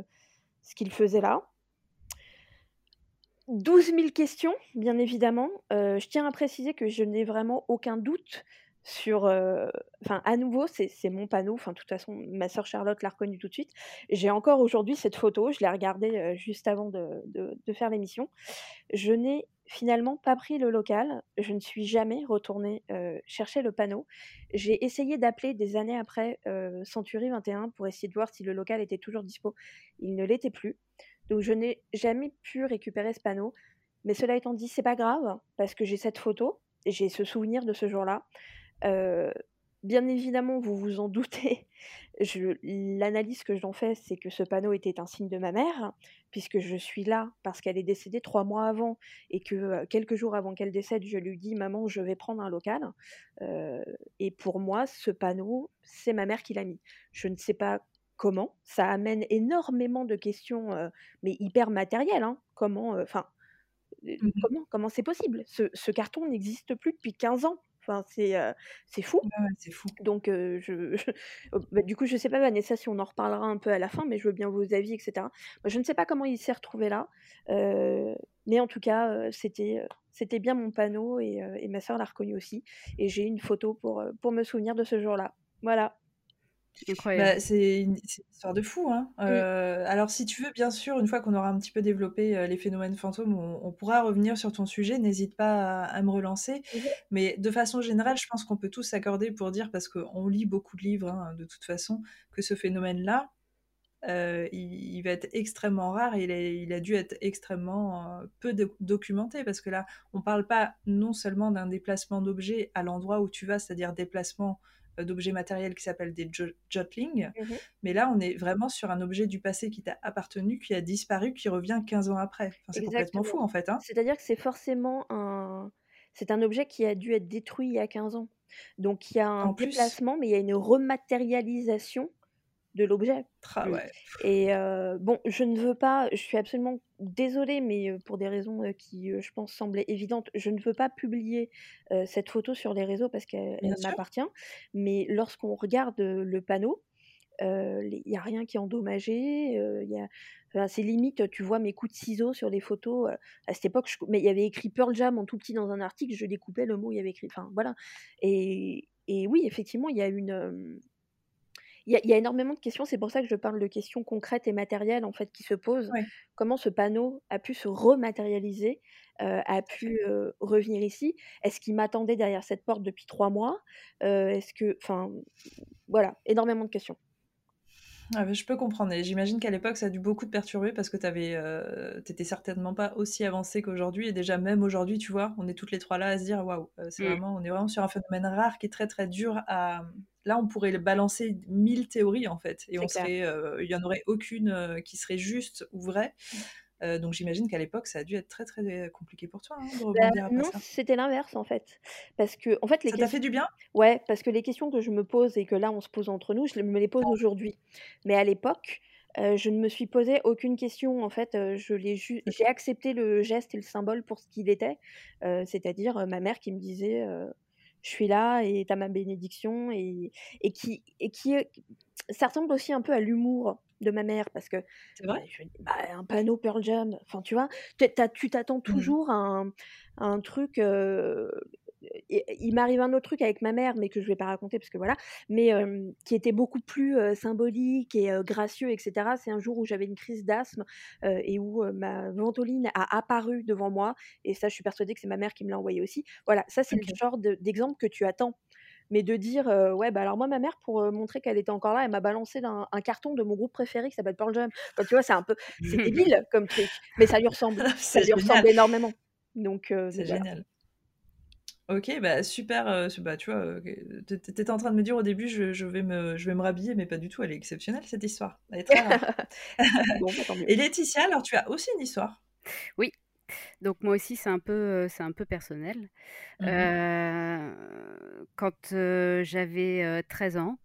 ce qu'il faisait là. 12 000 questions, bien évidemment. je tiens à préciser que je n'ai vraiment aucun doute sur. Enfin, à nouveau, c'est mon panneau. Enfin, de toute façon, ma sœur Charlotte l'a reconnu tout de suite. J'ai encore aujourd'hui cette photo. Je l'ai regardée juste avant de, faire l'émission. Je n'ai finalement pas pris le local. Je ne suis jamais retournée chercher le panneau. J'ai essayé d'appeler des années après Century 21 pour essayer de voir si le local était toujours dispo. Il ne l'était plus. Donc je n'ai jamais pu récupérer ce panneau. Mais cela étant dit, c'est pas grave parce que j'ai cette photo, j'ai ce souvenir de ce jour-là bien évidemment, vous vous en doutez, [LAUGHS] l'analyse que j'en fais, c'est que ce panneau était un signe de ma mère, puisque je suis là parce qu'elle est décédée trois mois avant et que quelques jours avant qu'elle décède, je lui dis Maman, je vais prendre un local. et pour moi, ce panneau, c'est ma mère qui l'a mis. Je ne sais pas comment, ça amène énormément de questions, mais hyper matérielles. Hein. Comment, enfin, mmh comment, comment c'est possible? Ce, ce carton n'existe plus depuis 15 ans. Enfin, c'est c'est fou. c'est fou. Donc, je, oh, bah, du coup, je sais pas, Vanessa, si on en reparlera un peu à la fin, mais je veux bien vos avis, etc. je ne sais pas comment il s'est retrouvé là. Mais en tout cas, c'était, c'était bien mon panneau et, et ma sœur l'a reconnu aussi. Et j'ai une photo pour, pour me souvenir de ce jour-là. Voilà. Bah, c'est une, histoire de fou. Hein. alors, si tu veux, bien sûr, une fois qu'on aura un petit peu développé les phénomènes fantômes, on, pourra revenir sur ton sujet. N'hésite pas à, me relancer. Mais de façon générale, je pense qu'on peut tous s'accorder pour dire, parce qu'on lit beaucoup de livres hein, de toute façon, que ce phénomène-là, il, va être extrêmement rare et il a, dû être extrêmement peu documenté parce que là, on parle pas non seulement d'un déplacement d'objets à l'endroit où tu vas, c'est-à-dire déplacement euh, d'objets matériels qui s'appellent des jotlings. Mmh mais là, on est vraiment sur un objet du passé qui t'a appartenu, qui a disparu, qui revient 15 ans après. c'est complètement fou, en fait. Hein. C'est-à-dire que c'est forcément un... C'est un objet qui a dû être détruit il y a 15 ans. Donc, il y a un déplacement, mais il y a une rematerialisation de l'objet. Mmh. Et bon, je ne veux pas, je suis absolument désolée, mais pour des raisons qui, je pense, semblaient évidentes, je ne veux pas publier cette photo sur les réseaux parce qu'elle m'appartient. Mais lorsqu'on regarde le panneau, il n'y a rien qui est endommagé. Il c'est limite, tu vois mes coups de ciseaux sur les photos. à cette époque, mais il y avait écrit Pearl Jam en tout petit dans un article, je découpais le mot, il y avait écrit. Enfin, voilà. Et, et oui, effectivement, il y a une il y, a énormément de questions, c'est pour ça que je parle de questions concrètes et matérielles en fait qui se posent. Comment ce panneau a pu se rematérialiser, euh, a pu euh, revenir ici? Est-ce qu'il m'attendait derrière cette porte depuis trois mois? Euh, Est-ce que, enfin, voilà, énormément de questions. Ah, je peux comprendre. Et j'imagine qu'à l'époque, ça a dû beaucoup te perturber parce que tu euh, certainement pas aussi avancé qu'aujourd'hui. Et déjà, même aujourd'hui, tu vois, on est toutes les trois là à se dire waouh, c'est mmh. vraiment, on est vraiment sur un phénomène rare qui est très très dur à, Là, on pourrait balancer mille théories en fait, et on serait, euh, il y en aurait aucune euh, qui serait juste ou vraie. Euh, donc j'imagine qu'à l'époque, ça a dû être très très compliqué pour toi hein, de bah, non, c'était l'inverse en fait, parce que en fait les ça t'a fait du bien? Ouais, parce que les questions que je me pose et que là on se pose entre nous, je me les pose aujourd'hui. Mais à l'époque, je ne me suis posé aucune question. En fait, je l'ai j'ai accepté le geste et le symbole pour ce qu'il était, c'est-à-dire ma mère qui me disait je suis là et tu as ma bénédiction et, et qui et qui ça ressemble aussi un peu à l'humour de ma mère parce que vrai? bah, un panneau Pearl Jam enfin tu vois? Tu t'attends mmh toujours à un, un truc il m'arrive un autre truc avec ma mère, mais que je vais pas raconter parce que voilà, mais qui était beaucoup plus symbolique et gracieux, etc. C'est un jour où j'avais une crise d'asthme et où ma ventoline a apparu devant moi, et ça, je suis persuadée que c'est ma mère qui me l'a envoyé aussi. Voilà, ça, c'est le genre d'exemple que tu attends. Mais de dire, ouais, bah alors moi, ma mère, pour montrer qu'elle était encore là, elle m'a balancé un, un, carton de mon groupe préféré qui s'appelle Pearl Jam. tu vois, c'est un peu, c'est [LAUGHS] débile comme truc, mais ça lui ressemble. [LAUGHS] ça lui ressemble énormément. Donc, c'est génial. Ok, bah super. Euh, bah, tu vois, euh, t'étais en train de me dire au début, je, vais me, je vais me rhabiller, mais pas du tout. Elle est exceptionnelle cette histoire. Elle est très rare. [LAUGHS] Bah, Et Laetitia, alors tu as aussi une histoire? Oui. Donc moi aussi, c'est un peu, euh, c'est un peu personnel. Mmh quand j'avais 13 ans,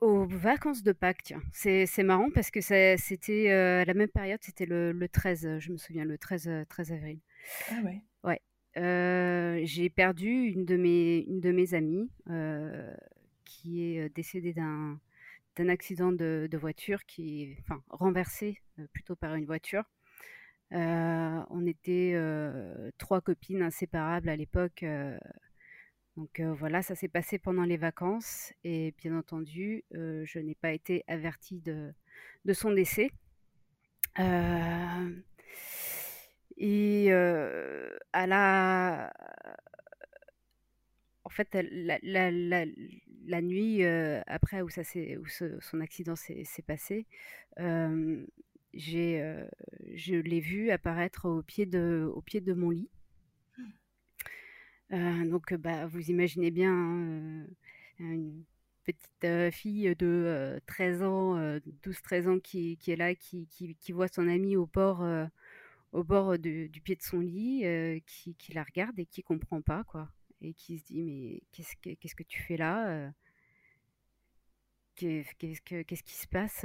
aux vacances de Pâques, tiens, c'est, marrant parce que c'était à la même période, c'était le, le 13, je me souviens, le 13, 13 avril. Ah ouais. Ouais. j'ai perdu une de mes, une de mes amies qui est décédée d'un, d'un accident de, voiture, qui enfin, renversée plutôt par une voiture. on était trois copines inséparables à l'époque. donc voilà, ça s'est passé pendant les vacances et bien entendu, je n'ai pas été avertie de, de son décès. Et à. En fait, la, la, la nuit après où, ça où son accident s'est passé, j'ai, je l'ai vu apparaître au pied de, au pied de mon lit. donc, bah, vous imaginez bien hein, une petite fille de 13 ans, 12-13 ans qui, qui, est là, qui, qui, qui, voit son ami au port au bord du pied de son lit, qui, qui, la regarde et qui comprend pas, quoi. Et qui se dit, mais qu'est-ce que, qu'est-ce que tu fais là qu'est-ce, que, qu'est-ce qui se passe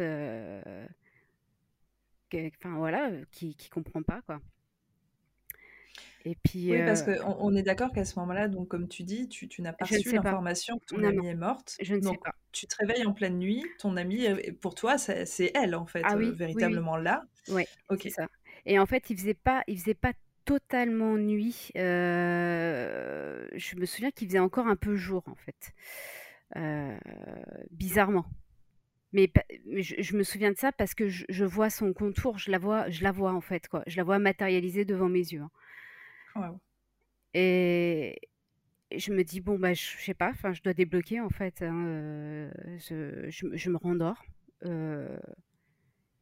Enfin, voilà, qui, qui comprend pas, quoi. Et puis, oui, parce qu'on on est d'accord qu'à ce moment-là, donc comme tu dis, tu, tu n'as pas reçu l'information que ton amie est morte. Je ne donc, sais pas. Tu te réveilles en pleine nuit, ton amie, pour toi, c'est elle en fait, ah véritablement là. Oui, ok. ça. Et en fait, il faisait pas, il faisait pas totalement nuit. je me souviens qu'il faisait encore un peu jour, en fait. bizarrement. Mais, je, me souviens de ça parce que je, vois son contour, je la vois, je la vois en fait, quoi. Je la vois matérialisée devant mes yeux. Hein. Et, je me dis bon bah je, sais pas, enfin je dois débloquer en fait. Hein, je, me rendors.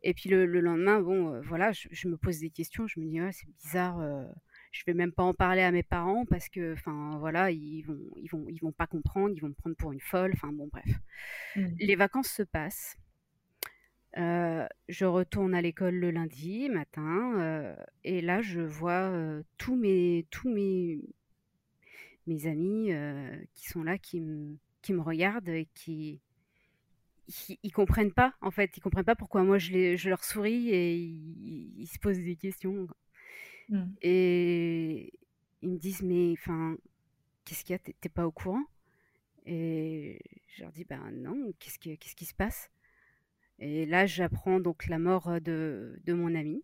Et puis le, lendemain, bon voilà, je, me pose des questions. Je me dis c'est bizarre. je vais même pas en parler à mes parents parce que enfin voilà ils vont ils vont ils vont pas comprendre, ils vont me prendre pour une folle. Enfin bon bref. Mmh. Les vacances se passent. je retourne à l'école le lundi matin et là je vois tous mes tous mes mes amis qui sont là, qui, qui me regardent et qui, ils, comprennent pas en fait, ils comprennent pas pourquoi moi je, je leur souris et ils, se posent des questions. Mmh. Et ils me disent mais enfin qu'est-ce qu'il y a? T'es pas au courant? Et je leur dis ben non, qu'est-ce qui, qu'est-ce qui se passe? Et là j'apprends donc la mort de, de mon ami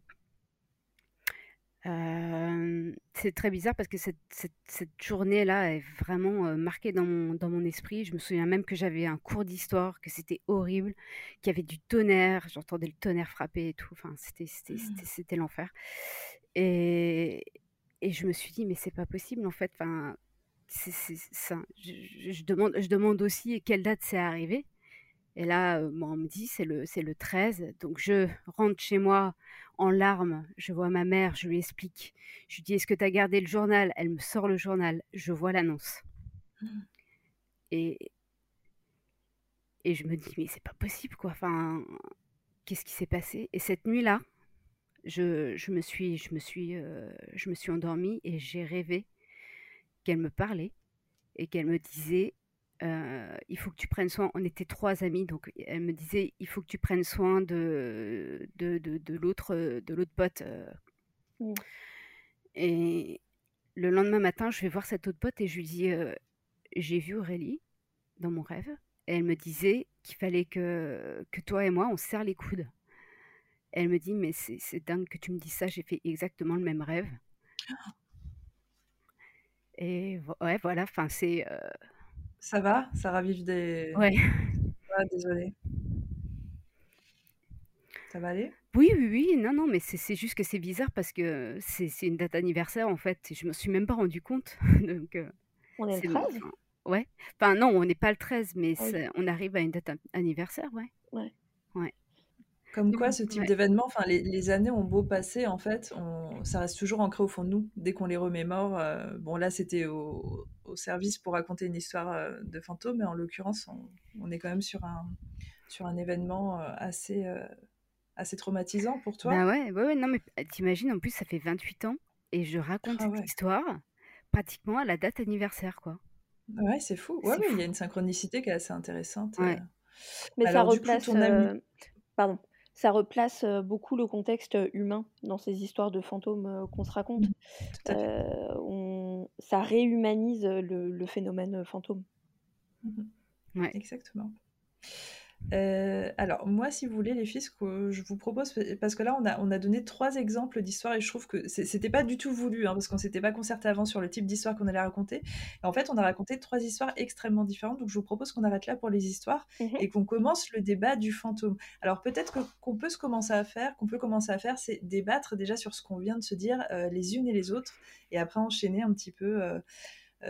c'est très bizarre parce que cette, cette, journée-là est vraiment marquée dans mon, dans mon esprit. Je me souviens même que j'avais un cours d'histoire, que c'était horrible, qu'il y avait du tonnerre, j'entendais le tonnerre frapper et tout. Enfin, c'était, c'était, mmh. l'enfer. Et, et je me suis dit, mais c'est pas possible en fait. Enfin, c'est, ça. Je, je, demande, je demande aussi quelle date c'est arrivé. Et là, on me dit, c'est le, c'est le 13. Donc, je rentre chez moi en larmes. Je vois ma mère, je lui explique. Je lui dis, est-ce que tu as gardé le journal? Elle me sort le journal. Je vois l'annonce. Mmh. Et, et je me dis, mais c'est pas possible, quoi. Enfin, qu'est-ce qui s'est passé? Et cette nuit-là, je, je, me suis, je, me suis, je me suis endormie et j'ai rêvé qu'elle me parlait et qu'elle me disait il faut que tu prennes soin. On était trois amis, donc elle me disait il faut que tu prennes soin de, de, de, l'autre de l'autre pote. Mmh. Et le lendemain matin, je vais voir cette autre pote et je lui dis j'ai vu Aurélie dans mon rêve. Et elle me disait qu'il fallait que, que toi et moi, on serre les coudes. elle me dit mais c'est dingue que tu me dis ça, j'ai fait exactement le même rêve. Et ouais, voilà, enfin c'est ça va? Ça ravive des Ouais. Ah désolée. Ça va aller? Oui, oui, oui, non, non, mais c'est juste que c'est bizarre parce que c'est une date anniversaire en fait je me suis même pas rendu compte [LAUGHS] donc On est le 13? ouais. Enfin non, on n'est pas le 13 mais ah on arrive à une date anniversaire, ouais. Ouais. Ouais. Comme quoi, ce type d'événement, enfin, les, années ont beau passer, en fait, on, ça reste toujours ancré au fond de nous dès qu'on les remémore. Euh, bon, là, c'était au, service pour raconter une histoire euh, de fantôme, mais en l'occurrence, on, est quand même sur un, sur un événement euh, assez, assez traumatisant pour toi. Bah ouais, ouais, non, mais t'imagines, en plus, ça fait 28 ans et je raconte ah cette histoire pratiquement à la date anniversaire, quoi. Ouais, c'est fou. Ouais, il y a une synchronicité qui est assez intéressante. Mais ça replace. Ton Pardon ça replace beaucoup le contexte humain dans ces histoires de fantômes qu'on se raconte. Mmh. ça réhumanise le, phénomène fantôme. Mmh Exactement. Euh, alors, moi, si vous voulez, les filles, ce que je vous propose, parce que là, on a, on a donné trois exemples d'histoires et je trouve que c'était pas du tout voulu, hein, parce qu'on s'était pas concerté avant sur le type d'histoire qu'on allait raconter. Et en fait, on a raconté trois histoires extrêmement différentes, donc je vous propose qu'on arrête là pour les histoires mmh et qu'on commence le débat du fantôme. Alors, peut-être qu'on peut se commencer à faire, qu'on peut commencer à faire, c'est débattre déjà sur ce qu'on vient de se dire euh, les unes et les autres, et après enchaîner un petit peu. Euh,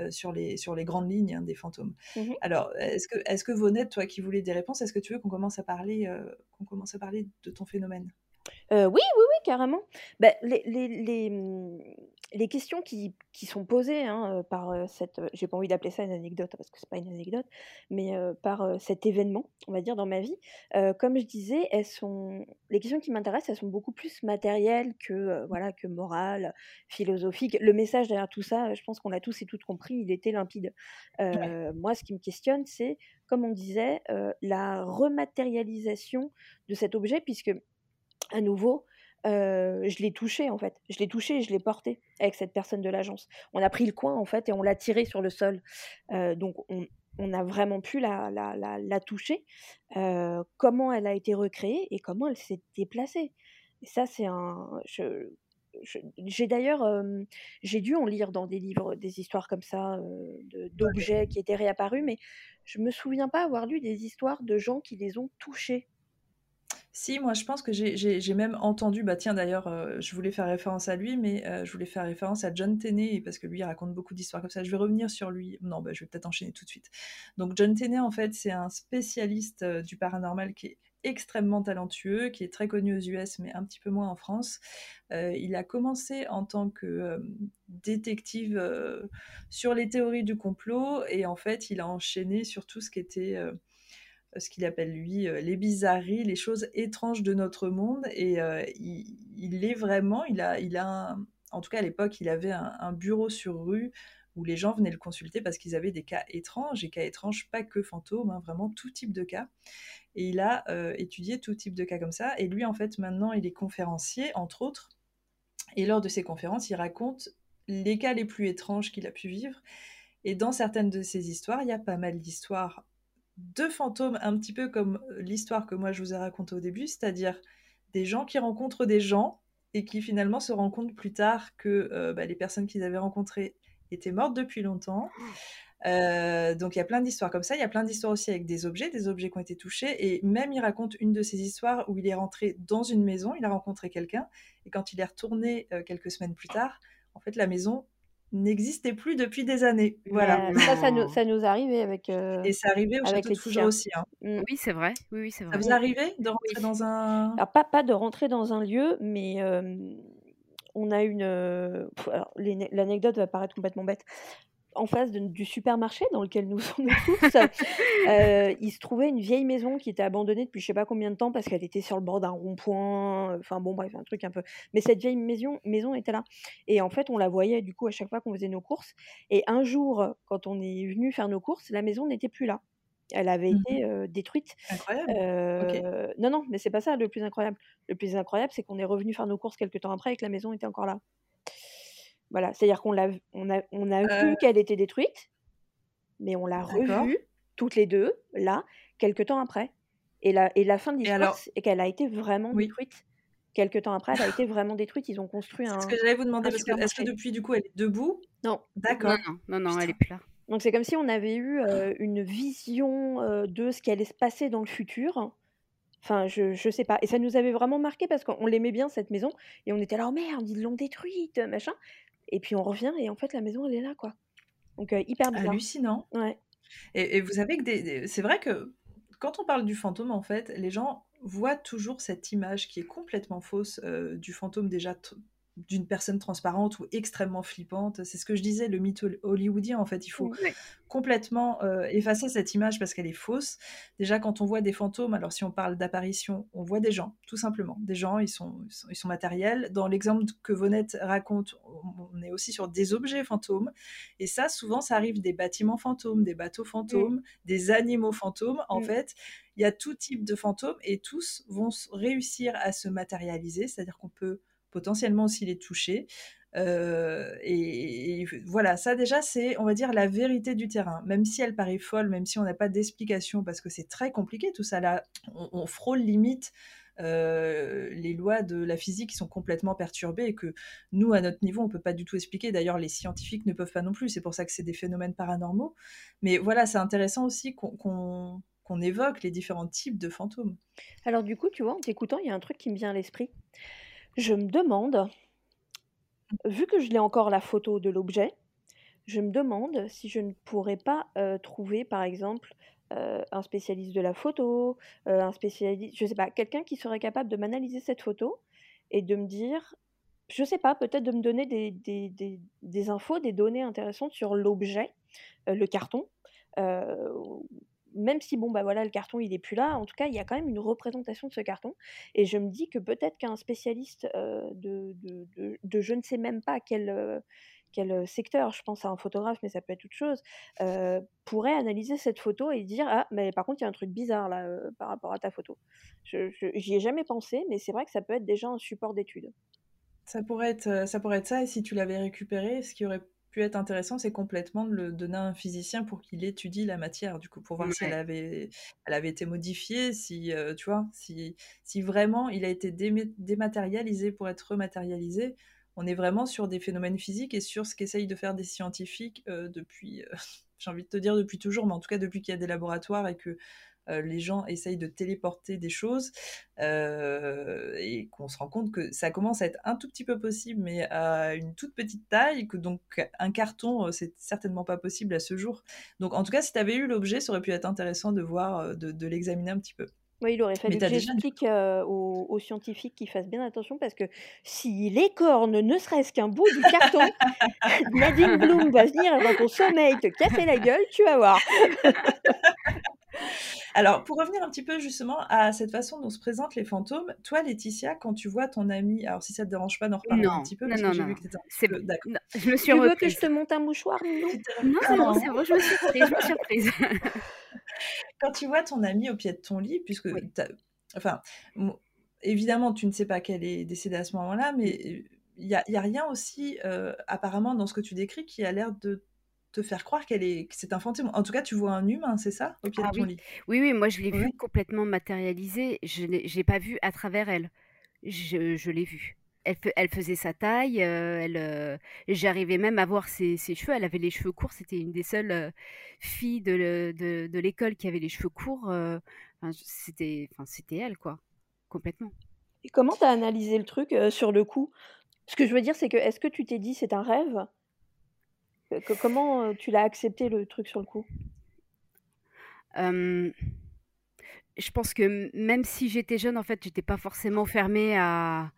sur, les, sur les grandes lignes hein, des fantômes. Mmh Alors, est-ce que, est que Vonette, toi qui voulais des réponses, est-ce que tu veux qu'on commence, à parler, euh, qu'on commence à parler de ton phénomène? Euh, oui, oui, oui, carrément. Bah, les, les, les, mmh, les questions qui, qui sont posées hein, par cette, j'ai pas envie d'appeler ça une anecdote parce que c'est pas une anecdote, mais par cet événement, on va dire dans ma vie, comme je disais, elles sont, les questions qui m'intéressent, elles sont beaucoup plus matérielles que voilà que morales, philosophiques. Le message derrière tout ça, je pense qu'on l'a tous et toutes compris, il était limpide. Moi, ce qui me questionne, c'est comme on disait, la rematérialisation de cet objet, puisque à nouveau, je l'ai touché en fait. Je l'ai touché et je l'ai porté avec cette personne de l'agence. On a pris le coin en fait et on l'a tiré sur le sol. donc on, a vraiment pu la, la, la, toucher. comment elle a été recréée et comment elle s'est déplacée. Et ça, c'est un. j'ai d'ailleurs, j'ai dû en lire dans des livres des histoires comme ça, d'objets qui étaient réapparus, mais je me souviens pas avoir lu des histoires de gens qui les ont touchés. Si, moi je pense que j'ai même entendu, bah tiens d'ailleurs, euh, je voulais faire référence à lui, mais euh, je voulais faire référence à John Tenney, parce que lui il raconte beaucoup d'histoires comme ça. Je vais revenir sur lui. Non, bah, je vais peut-être enchaîner tout de suite. Donc John Tenney, en fait, c'est un spécialiste euh, du paranormal qui est extrêmement talentueux, qui est très connu aux US, mais un petit peu moins en France. il a commencé en tant que détective sur les théories du complot, et en fait, il a enchaîné sur tout ce qui était ce qu'il appelle lui euh, les bizarreries, les choses étranges de notre monde. Et euh, il, est vraiment, il a, il a en tout cas à l'époque, il avait un, bureau sur rue où les gens venaient le consulter parce qu'ils avaient des cas étranges, et cas étranges pas que fantômes, hein, vraiment tout type de cas. Et il a euh, étudié tout type de cas comme ça. Et lui, en fait, maintenant, il est conférencier, entre autres. Et lors de ses conférences, il raconte les cas les plus étranges qu'il a pu vivre. Et dans certaines de ces histoires, il y a pas mal d'histoires deux fantômes, un petit peu comme euh, l'histoire que moi je vous ai racontée au début, c'est-à-dire des gens qui rencontrent des gens et qui finalement se rendent compte plus tard que euh, bah, les personnes qu'ils avaient rencontrées étaient mortes depuis longtemps. Euh, donc il y a plein d'histoires comme ça. Il y a plein d'histoires aussi avec des objets, des objets qui ont été touchés. Et même il raconte une de ces histoires où il est rentré dans une maison, il a rencontré quelqu'un, et quand il est retourné quelques semaines plus tard, en fait la maison n'existait plus depuis des années. Voilà. ça, ça nous, ça nous arrivait avec. Euh, et ça arrivait au château de Fougères aussi. Hein. Mm. Oui, c'est vrai. Oui, oui c'est vrai. Ça vous arrivait de rentrer dans un. Alors, pas, pas de rentrer dans un lieu, mais euh, on a une. Euh, l'anecdote va paraître complètement bête en face du supermarché dans lequel nous [LAUGHS] sommes tous, euh, il se trouvait une vieille maison qui était abandonnée depuis je sais pas combien de temps parce qu'elle était sur le bord d'un rond-point. Enfin bon, bref, un truc un peu. Mais cette vieille maison, maison était là. Et en fait, on la voyait du coup à chaque fois qu'on faisait nos courses. Et un jour, quand on est venu faire nos courses, la maison n'était plus là. Elle avait mmh été euh, détruite. Incroyable. Euh, non, non, mais c'est pas ça le plus incroyable. Le plus incroyable, c'est qu'on est revenu faire nos courses quelques temps après et que la maison était encore là. Voilà, c'est-à-dire qu'on l'a, on a, on a vu euh. qu'elle était détruite, mais on l'a revue toutes les deux là quelques temps après. Et la, et la fin de l'histoire, c'est qu'elle a été vraiment détruite. Quelques temps après, elle a été vraiment détruite. Ils ont construit un. C'est ce que j'allais vous demander parce que est-ce que depuis du coup elle est debout? Non. D'accord. Non, non, non, elle est plus là. Donc c'est comme si on avait eu euh, une vision euh, de ce qui allait se passer dans le futur. Enfin, je, je sais pas. Et ça nous avait vraiment marqué parce qu'on l'aimait bien cette maison et on était là, oh merde, ils l'ont détruite, machin. Et puis on revient et en fait la maison elle est là quoi. Donc hyper bizarre. Hallucinant. Ouais. Et, et vous savez que des, c'est vrai que quand on parle du fantôme en fait, les gens voient toujours cette image qui est complètement fausse du fantôme déjà d'une personne transparente ou extrêmement flippante. C'est ce que je disais, le mythe hollywoodien, en fait, il faut complètement euh, effacer cette image parce qu'elle est fausse. Déjà, quand on voit des fantômes, alors si on parle d'apparition, on voit des gens, tout simplement. Des gens, ils sont, ils sont, matériels. Dans l'exemple que Vonette raconte, on est aussi sur des objets fantômes. Et ça, souvent, ça arrive des bâtiments fantômes, des bateaux fantômes, des animaux fantômes. En fait, il y a tout type de fantômes et tous vont réussir à se matérialiser, c'est-à-dire qu'on peut potentiellement aussi les toucher. Euh, et, voilà, ça déjà, c'est, on va dire, la vérité du terrain. Même si elle paraît folle, même si on n'a pas d'explication, parce que c'est très compliqué tout ça là, on, frôle limite euh, les lois de la physique qui sont complètement perturbées et que nous, à notre niveau, on peut pas du tout expliquer. D'ailleurs, les scientifiques ne peuvent pas non plus. C'est pour ça que c'est des phénomènes paranormaux. Mais voilà, c'est intéressant aussi qu'on évoque les différents types de fantômes. Alors du coup, tu vois, en t'écoutant, il y a un truc qui me vient à l'esprit. Je me demande, vu que je l'ai encore la photo de l'objet, je me demande si je ne pourrais pas trouver, par exemple, un spécialiste de la photo, un spécialiste, je sais pas, quelqu'un qui serait capable de m'analyser cette photo et de me dire, je sais pas, peut-être de me donner des, infos, des données intéressantes sur l'objet, le carton, même si bon bah voilà le carton il est plus là, en tout cas il y a quand même une représentation de ce carton et je me dis que peut-être qu'un spécialiste de, de, je ne sais même pas quel quel secteur, je pense à un photographe, mais ça peut être autre chose, pourrait analyser cette photo et dire ah mais par contre il y a un truc bizarre là par rapport à ta photo. J'y ai jamais pensé, mais c'est vrai que ça peut être déjà un support d'étude. Ça pourrait être ça pourrait ça et si tu l'avais récupéré, ce qui aurait pu être intéressant, c'est complètement de le donner à un physicien pour qu'il étudie la matière, du coup, pour voir si elle avait, elle avait été modifiée, si, tu vois, si, si vraiment il a été dématérialisé pour être rematérialisé. on est vraiment sur des phénomènes physiques et sur ce qu'essayent de faire des scientifiques depuis, [LAUGHS] j'ai envie de te dire depuis toujours, mais en tout cas depuis qu'il y a des laboratoires et que les gens essayent de téléporter des choses et qu'on se rend compte que ça commence à être un tout petit peu possible, mais à une toute petite taille, que donc un carton, c'est certainement pas possible à ce jour. Donc en tout cas, si tu avais eu l'objet, ça aurait pu être intéressant de voir, de, l'examiner un petit peu. Oui, il aurait fallu que j'explique aux, scientifiques qu'ils fassent bien attention parce que si les cornes ne serait-ce qu'un bout du carton, [LAUGHS] [LAUGHS] Nadine Bloom va venir dans ton sommeil te casser la gueule, tu vas voir. [LAUGHS] Alors, pour revenir un petit peu justement à cette façon dont se présentent les fantômes, toi, Laetitia, quand tu vois ton ami, alors si ça te dérange pas d'en reparler un petit peu, parce que j'ai vu que t'étais un peu... D'accord. Je me suis tu veux que je te monte un mouchoir, Non, c'est bon, c'est bon, je me suis prise, je me suis prise. [LAUGHS] quand tu vois ton ami au pied de ton lit, puisque, enfin, évidemment, tu ne sais pas qu'elle est décédée à ce moment-là, mais il n'y a, a, rien aussi, euh, apparemment, dans ce que tu décris, qui a l'air de te faire croire qu'elle est, que c'est un fantôme. En tout cas, tu vois un humain, c'est ça, au pied de ah ton oui. lit? Oui, oui, moi je l'ai vu complètement matérialisé. Je n'ai pas vu à travers elle. Je, je l'ai vu. Elle, elle, faisait sa taille, euh, elle, euh, j'arrivais même à voir ses, ses, cheveux. Elle avait les cheveux courts. C'était une des seules euh, filles de, de, de l'école qui avait les cheveux courts. Enfin, c'était, enfin, c'était elle, quoi, complètement. Et comment tu as analysé le truc sur le coup? Ce que je veux dire, c'est que est-ce que tu t'es dit c'est un rêve? Comment tu l'as accepté le truc sur le coup? Je pense que même si j'étais jeune, en fait, j'étais pas forcément fermée à.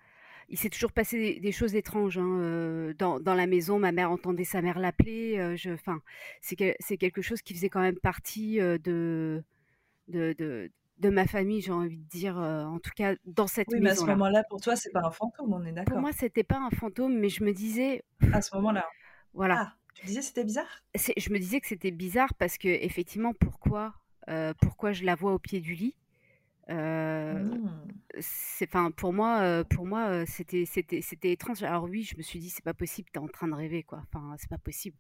Il s'est toujours passé des, choses étranges hein, dans, dans, la maison. Ma mère entendait sa mère l'appeler. enfin, c'est que, quelque chose qui faisait quand même partie de, de, de, de ma famille, j'ai envie de dire, en tout cas dans cette oui, maison. Mais à ce moment-là, pour toi, c'est pas un fantôme, on est d'accord. Pour moi, c'était pas un fantôme, mais je me disais. À ce moment-là. Voilà. Ah. Tu disais c'était bizarre? Je me disais que c'était bizarre parce que effectivement, pourquoi, euh, pourquoi je la vois au pied du lit? Euh, mmh. enfin pour moi euh, pour moi c'était c'était c'était étrange alors oui je me suis dit c'est pas possible t'es en train de rêver quoi enfin c'est pas possible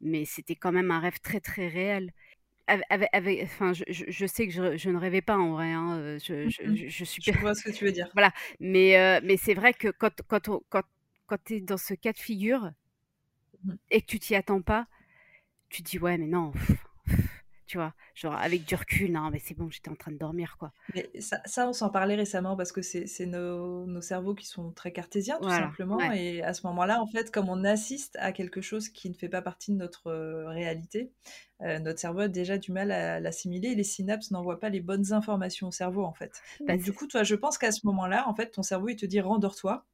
mais c'était quand même un rêve très très réel avec, avec, enfin, je, je, sais que je, je, ne rêvais pas en vrai. Hein, je, je, je, suis. Je vois ce que tu veux dire. [LAUGHS] Voilà, mais mais c'est vrai que quand quand on, quand quand tu es dans ce cas de figure. Et que tu t'y attends pas, tu te dis ouais mais non, tu vois, genre avec du recul, non mais c'est bon, j'étais en train de dormir quoi. Mais ça, ça on s'en parlait récemment parce que c'est nos, nos, cerveaux qui sont très cartésiens tout simplement et à ce moment-là en fait comme on assiste à quelque chose qui ne fait pas partie de notre euh, réalité, euh, notre cerveau a déjà du mal à l'assimiler les synapses n'envoient pas les bonnes informations au cerveau en fait. Bah, du coup toi je pense qu'à ce moment-là en fait ton cerveau il te dit rendors-toi.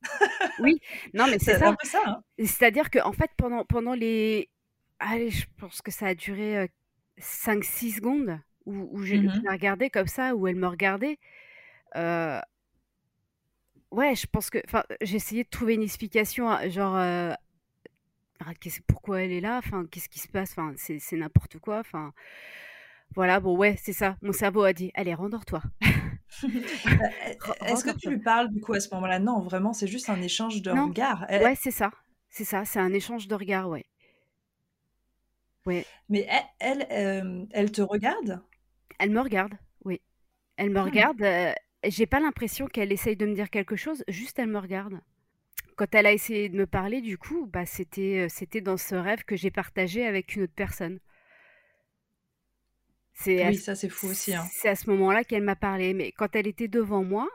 oui, non mais [LAUGHS] c'est ça. un peu ça. Hein. C'est-à-dire que en fait pendant pendant les allez je pense que ça a duré euh, 5-6 secondes où, où je, mmh la regardais comme ça, où elle me regardait. Euh, ouais, je pense que. Enfin, j'ai essayé de trouver une explication, genre. Euh, pourquoi elle est là Enfin, qu'est-ce qui se passe Enfin, c'est n'importe quoi. Enfin, voilà. Bon, ouais, c'est ça. Mon cerveau a dit, allez, rendors-toi. [LAUGHS] Bah, [LAUGHS] est-ce que tu lui parles du coup à ce moment-là? Non, vraiment, c'est juste un échange de regards. Ouais, c'est ça. C'est ça. C'est un échange de regards, ouais. Mais elle, elle, elle te regarde? Elle me regarde, oui. Elle me ah. regarde. J'ai pas l'impression qu'elle essaye de me dire quelque chose, juste elle me regarde. Quand elle a essayé de me parler, du coup, bah, c'était, c'était dans ce rêve que j'ai partagé avec une autre personne. C'est oui, ça c'est fou aussi. Hein. C'est à ce moment-là qu'elle m'a parlé. Mais quand elle était devant moi,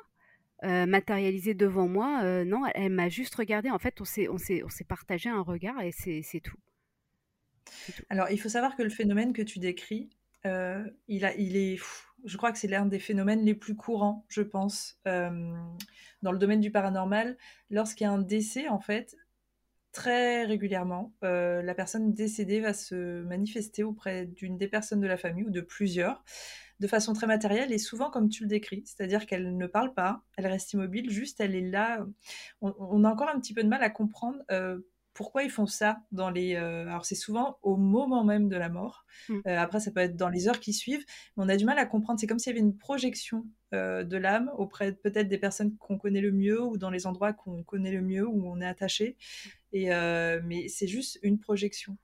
matérialisée devant moi, non, elle, m'a juste regardé. En fait, on s'est, on s'est, on s'est partagé un regard et c'est tout. Alors, il faut savoir que le phénomène que tu décris, euh, il, a, il est, je crois que c'est l'un des phénomènes les plus courants, je pense, euh, dans le domaine du paranormal. Lorsqu'il y a un décès, en fait, très régulièrement, euh, la personne décédée va se manifester auprès d'une des personnes de la famille ou de plusieurs de façon très matérielle et souvent comme tu le décris, c'est-à-dire qu'elle ne parle pas, elle reste immobile, juste elle est là. On, a encore un petit peu de mal à comprendre pourquoi ils font ça dans les. Euh, alors, c'est souvent au moment même de la mort. Mmh. Euh, après, ça peut être dans les heures qui suivent. Mais on a du mal à comprendre. C'est comme s'il y avait une projection euh, de l'âme auprès peut-être des personnes qu'on connaît le mieux ou dans les endroits qu'on connaît le mieux, où on est attaché. Et, mais c'est juste une projection.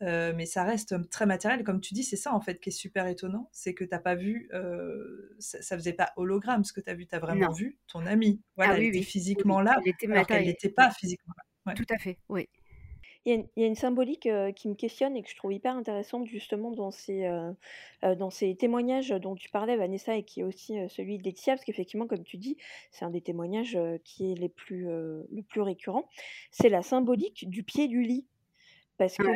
mais ça reste très matériel. Comme tu dis, c'est ça en fait qui est super étonnant. C'est que tu n'as pas vu. ça, ne faisait pas hologramme ce que tu as vu. Tu as vraiment vu ton amie. Voilà, ah elle était physiquement là. Elle alors qu'elle n'était pas physiquement là. Tout à fait, oui. Il y, a une, symbolique qui me questionne et que je trouve hyper intéressante justement dans ces, dans ces témoignages dont tu parlais, Vanessa, et qui est aussi celui de Laetitia, parce qu'effectivement, comme tu dis, c'est un des témoignages qui est les plus, le plus récurrent. C'est la symbolique du pied du lit. Parce que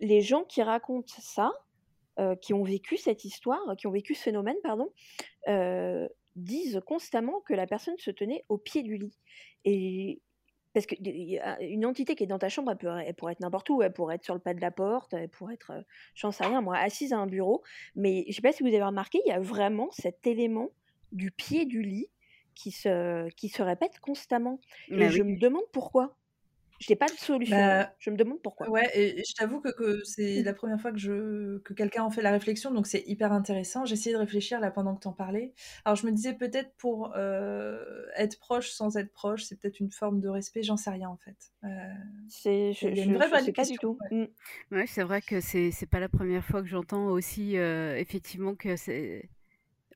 les, gens qui racontent ça, qui ont vécu cette histoire, qui ont vécu ce phénomène, pardon, disent constamment que la personne se tenait au pied du lit. Et parce qu'une entité qui est dans ta chambre, elle, pourrait être n'importe où. Elle pourrait être sur le pas de la porte, elle pourrait être, euh, j'en sais rien, moi, assise à un bureau. Mais je ne sais pas si vous avez remarqué, il y a vraiment cet élément du pied du lit qui se, qui se répète constamment. Bah et je me demande pourquoi. Je n'ai pas de solution. Bah, je me demande pourquoi. Ouais, et je t'avoue que, c'est mmh. la première fois que, je, que quelqu'un en fait la réflexion, donc c'est hyper intéressant. J'ai essayé de réfléchir là pendant que tu en parlais. Alors je me disais peut-être pour euh, être proche sans être proche, c'est peut-être une forme de respect, j'en sais rien en fait. Euh, c'est je, une vraie je sais pas du tout. Ouais, mmh. c'est vrai que c'est c'est pas la première fois que j'entends aussi euh, effectivement que c'est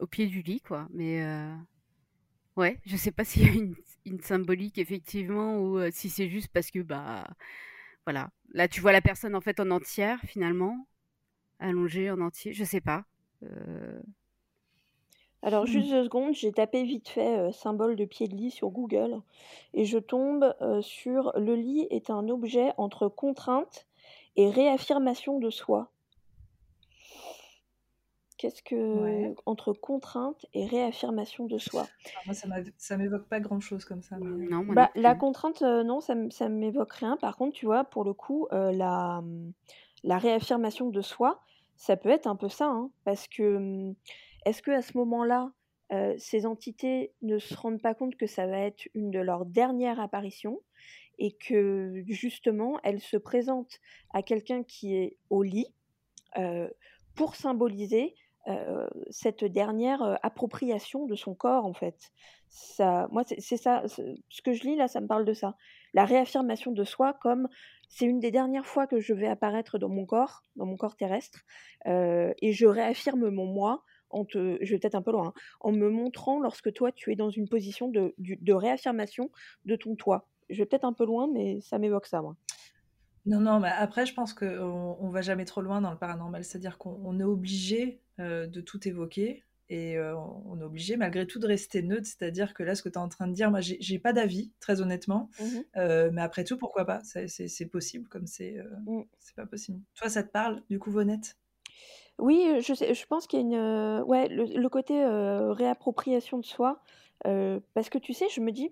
au pied du lit quoi, mais Ouais, je sais pas [LAUGHS] s'il y a une, une symbolique effectivement ou si c'est juste parce que bah voilà. Là, tu vois la personne en fait en entière finalement, allongée en entier. Je sais pas. Alors, juste deux secondes, j'ai tapé vite fait symbole de pied de lit sur Google et je tombe sur le lit est un objet entre contrainte et réaffirmation de soi. Qu'est-ce que entre contrainte et réaffirmation de soi? Ah, Moi, ça m'évoque pas grand-chose comme ça. Non, bah, la contrainte, non, ça ne m'évoque rien. Par contre, tu vois, pour le coup, la, mmh, la réaffirmation de soi, ça peut être un peu ça, hein, parce que mmh, est-ce que à ce moment-là, ces entités ne se rendent pas compte que ça va être une de leurs dernières apparitions et que justement, elles se présentent à quelqu'un qui est au lit pour symboliser cette dernière appropriation de son corps, en fait. Ça, moi, c'est ça, ce que je lis là, ça me parle de ça. La réaffirmation de soi comme c'est une des dernières fois que je vais apparaître dans mon corps, dans mon corps terrestre, et je réaffirme mon moi. En te, je vais peut-être un peu loin, hein, en me montrant lorsque toi tu es dans une position de, de réaffirmation de ton toi. Je vais peut-être un peu loin, mais ça m'évoque ça, moi. Non, non, mais après, je pense qu'on on va jamais trop loin dans le paranormal. C'est-à-dire qu'on est obligé euh, de tout évoquer et euh, on est obligé malgré tout de rester neutre. C'est-à-dire que là, ce que tu es en train de dire, moi, j'ai pas d'avis, très honnêtement. Mmh euh, mais après tout, pourquoi pas? C'est possible, comme c'est mmh. c'est pas possible. Toi, ça te parle, du coup, Vonette? Oui, je, sais, je pense qu'il y a une. ouais, le côté réappropriation de soi. parce que tu sais, je me dis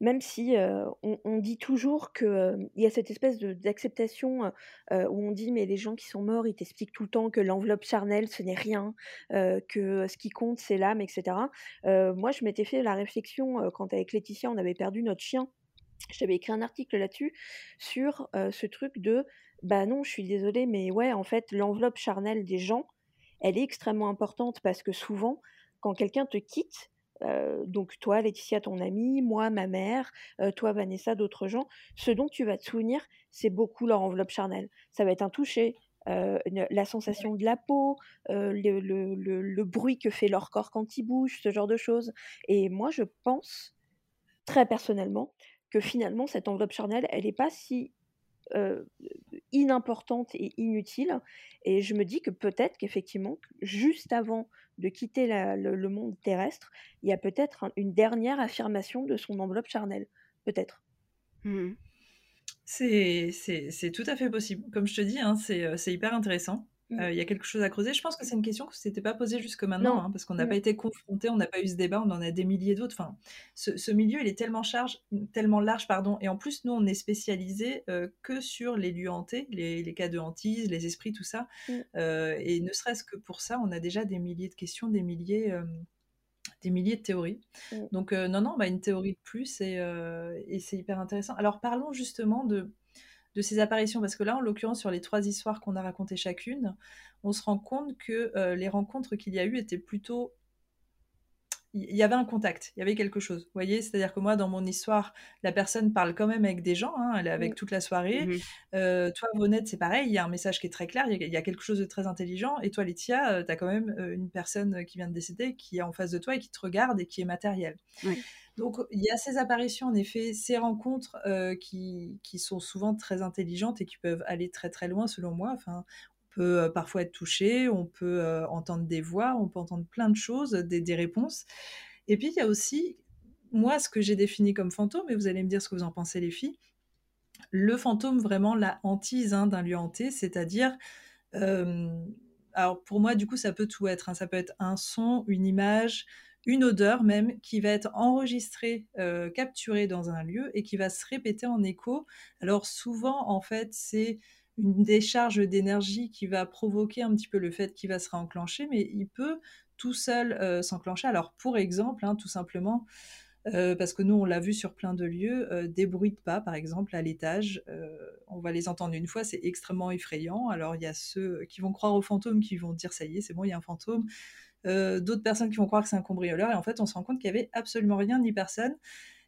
même si on, dit toujours qu'il y a cette espèce d'acceptation où on dit mais les gens qui sont morts, ils t'expliquent tout le temps que l'enveloppe charnelle, ce n'est rien, que ce qui compte, c'est l'âme, etc. moi, je m'étais fait la réflexion quand avec Laetitia, on avait perdu notre chien. J'avais écrit un article là-dessus sur ce truc de bah non, je suis désolée, mais ouais, en fait, l'enveloppe charnelle des gens, elle est extrêmement importante parce que souvent, quand quelqu'un te quitte, donc toi, Laetitia, ton amie, moi, ma mère, toi, Vanessa, d'autres gens, ce dont tu vas te souvenir, c'est beaucoup leur enveloppe charnelle. Ça va être un toucher, la sensation de la peau, le, bruit que fait leur corps quand ils bougent, ce genre de choses. Et moi, je pense, très personnellement, que finalement, cette enveloppe charnelle, elle n'est pas si inimportante et inutile. Et je me dis que peut-être qu'effectivement, juste avant de quitter le, monde terrestre, il y a peut-être une dernière affirmation de son enveloppe charnelle. Peut-être. Mmh. C'est tout à fait possible. Comme je te dis, hein, c'est hyper intéressant. Mmh. Euh, il y a quelque chose à creuser. Je pense que c'est une question que ne s'était pas posée jusque maintenant, hein, parce qu'on n'a pas mmh. été confronté, on n'a pas eu ce débat, on en a des milliers d'autres. Enfin, ce, milieu, il est tellement, charge, tellement large, pardon. Et en plus, nous, on est spécialisé euh, que sur les lieux hantés, les, cas de hantise, les esprits, tout ça. Mmh. Euh, et ne serait-ce que pour ça, on a déjà des milliers de questions, des milliers, des milliers de théories. Donc, non, non, bah, une théorie de plus, et, et c'est hyper intéressant. Alors, parlons justement de de ces apparitions Parce que là, en l'occurrence, sur les trois histoires qu'on a racontées chacune, on se rend compte que euh, les rencontres qu'il y a eu étaient plutôt il y avait un contact, il y avait quelque chose. Vous voyez, c'est-à-dire que moi, dans mon histoire, la personne parle quand même avec des gens, hein, elle est avec toute la soirée. Mmh euh, toi, Vonette, c'est pareil, il y a un message qui est très clair, il y, a, quelque chose de très intelligent. Et toi, Laetitia, euh, tu as quand même euh, une personne qui vient de décéder, qui est en face de toi et qui te regarde et qui est matérielle. Donc, il y a ces apparitions, en effet, ces rencontres qui, qui, sont souvent très intelligentes et qui peuvent aller très très loin, selon moi. Enfin, peut parfois être touché, on peut entendre des voix, on peut entendre plein de choses, des, réponses. Et puis il y a aussi, moi, ce que j'ai défini comme fantôme, et vous allez me dire ce que vous en pensez les filles, le fantôme, vraiment la hantise hein, d'un lieu hanté, c'est-à-dire, alors pour moi, du coup, ça peut tout être, hein. ça peut être un son, une image, une odeur même qui va être enregistrée, capturée dans un lieu et qui va se répéter en écho. Alors souvent, en fait, c'est une décharge d'énergie qui va provoquer un petit peu le fait qu'il va se réenclencher, mais il peut tout seul euh, s'enclencher. Alors pour exemple, hein, tout simplement, euh, parce que nous on l'a vu sur plein de lieux, euh, des bruits de pas par exemple à l'étage, on va les entendre une fois, c'est extrêmement effrayant. Alors il y a ceux qui vont croire aux fantômes qui vont dire ça y est, c'est bon, il y a un fantôme. D'autres personnes qui vont croire que c'est un cambrioleur et en fait on se rend compte qu'il y avait absolument rien ni personne.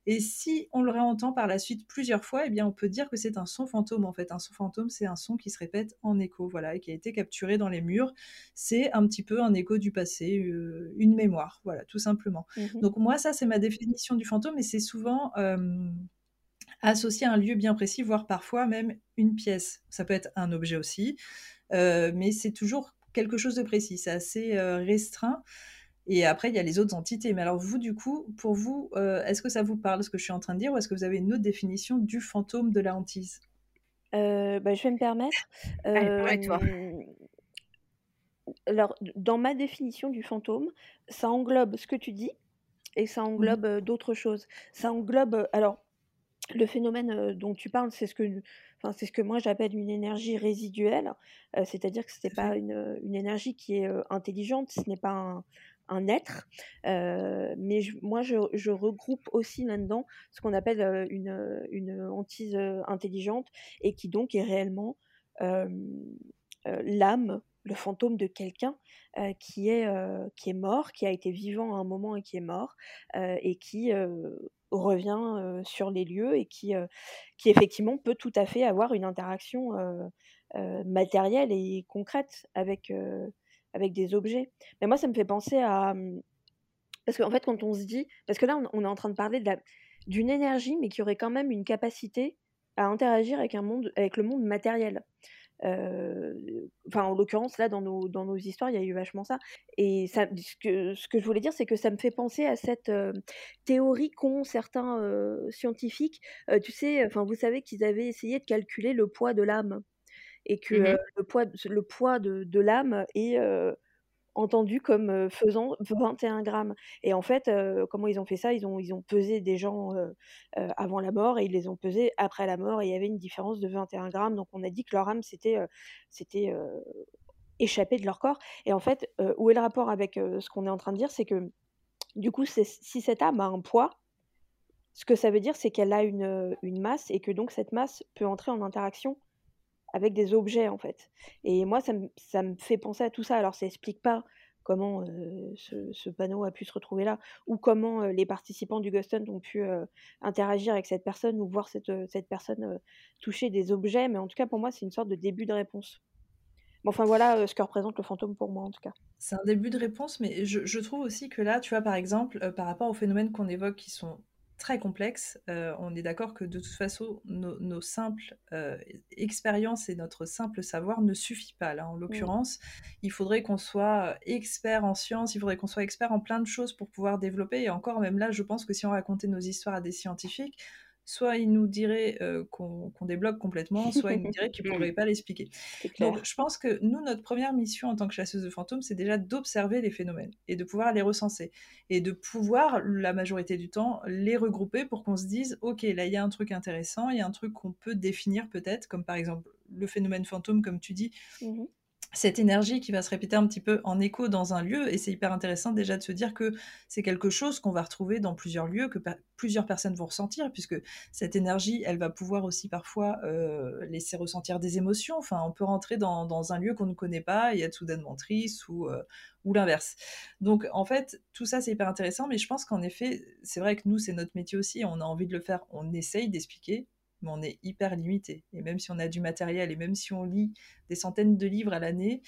Et si on le réentend par la suite plusieurs fois, eh bien, on peut dire que c'est un son fantôme. En fait, un son fantôme, c'est un son qui se répète en écho, voilà, et qui a été capturé dans les murs. C'est un petit peu un écho du passé, euh, une mémoire, voilà, tout simplement. Mmh Donc moi, ça, c'est ma définition du fantôme, et c'est souvent associé à un lieu bien précis, voire parfois même une pièce. Ça peut être un objet aussi, euh, mais c'est toujours quelque chose de précis. C'est assez euh, restreint. Et après, il y a les autres entités. Mais alors, vous, du coup, pour vous, euh, est-ce que ça vous parle ce que je suis en train de dire ou est-ce que vous avez une autre définition du fantôme de la hantise? Euh, bah, Je vais me permettre. toi. Euh, alors, dans ma définition du fantôme, ça englobe ce que tu dis et ça mmh englobe d'autres choses. Ça englobe. Alors, le phénomène dont tu parles, c'est ce que, enfin, c'est ce que moi j'appelle une énergie résiduelle, c'est-à-dire que ce n'est pas une, une, énergie qui est intelligente, ce n'est pas un, un être. mais moi, je, regroupe aussi là-dedans ce qu'on appelle une, une, hantise intelligente et qui donc est réellement l'âme, le fantôme de quelqu'un qui, est, qui est mort, qui a été vivant à un moment et qui est mort, et qui revient sur les lieux et qui, qui effectivement peut tout à fait avoir une interaction matérielle et concrète avec, avec des objets. Mais moi, ça me fait penser à. Mmh, parce qu'en fait, quand on se dit. Parce que là, on, est en train de parler d'une énergie, mais qui aurait quand même une capacité à interagir avec, un monde, avec le monde matériel. enfin, en l'occurrence, là, dans nos, dans nos histoires, il y a eu vachement ça. Et ce, que, ce que je voulais dire, c'est que ça me fait penser à cette théorie qu'ont certains scientifiques. tu sais, vous savez qu'ils avaient essayé de calculer le poids de l'âme et que mmh le poids, le poids de, de l'âme est entendu comme faisant 21 grammes. Et en fait, comment ils ont fait ça? Ils ont, ils ont pesé des gens avant la mort et ils les ont pesés après la mort et il y avait une différence de 21 grammes. Donc on a dit que leur âme s'était c'était échappée de leur corps. Et en fait, où est le rapport avec ce qu'on est en train de dire? C'est que du coup, si cette âme a un poids, ce que ça veut dire, c'est qu'elle a une, une masse et que donc cette masse peut entrer en interaction avec des objets en fait. Et moi, ça me, fait penser à tout ça. Alors, ça explique pas comment ce, panneau a pu se retrouver là, ou comment les participants du Ghost Hunt ont pu interagir avec cette personne ou voir cette, cette personne toucher des objets. Mais en tout cas, pour moi, c'est une sorte de début de réponse. Enfin voilà ce que représente le fantôme pour moi en tout cas. C'est un début de réponse, mais je, je, trouve aussi que là, tu vois, par exemple, par rapport aux phénomènes qu'on évoque qui sont très complexe. Euh, on est d'accord que de toute façon, nos, simples euh, expériences et notre simple savoir ne suffit pas. Là, en l'occurrence, il faudrait qu'on soit expert en sciences, il faudrait qu'on soit expert en plein de choses pour pouvoir développer. Et encore, même là, je pense que si on racontait nos histoires à des scientifiques, soit il nous dirait euh, qu'on débloque complètement, soit il nous dirait qu'il [LAUGHS] ne pourrait pas l'expliquer. Donc je pense que nous, notre première mission en tant que chasseuse de fantômes, c'est déjà d'observer les phénomènes et de pouvoir les recenser et de pouvoir, la majorité du temps, les regrouper pour qu'on se dise, ok, là il y a un truc intéressant, il y a un truc qu'on peut définir peut-être, comme par exemple le phénomène fantôme, comme tu dis. Mmh cette énergie qui va se répéter un petit peu en écho dans un lieu. Et c'est hyper intéressant déjà de se dire que c'est quelque chose qu'on va retrouver dans plusieurs lieux, que plusieurs personnes vont ressentir, puisque cette énergie, elle va pouvoir aussi parfois euh, laisser ressentir des émotions. Enfin, on peut rentrer dans, un lieu qu'on ne connaît pas et être soudainement triste ou, euh, ou l'inverse. Donc, en fait, tout ça, c'est hyper intéressant, mais je pense qu'en effet, c'est vrai que nous, c'est notre métier aussi, on a envie de le faire, on essaye d'expliquer, mais on est hyper limité. Et même si on a du matériel et même si on lit des centaines de livres à l'année,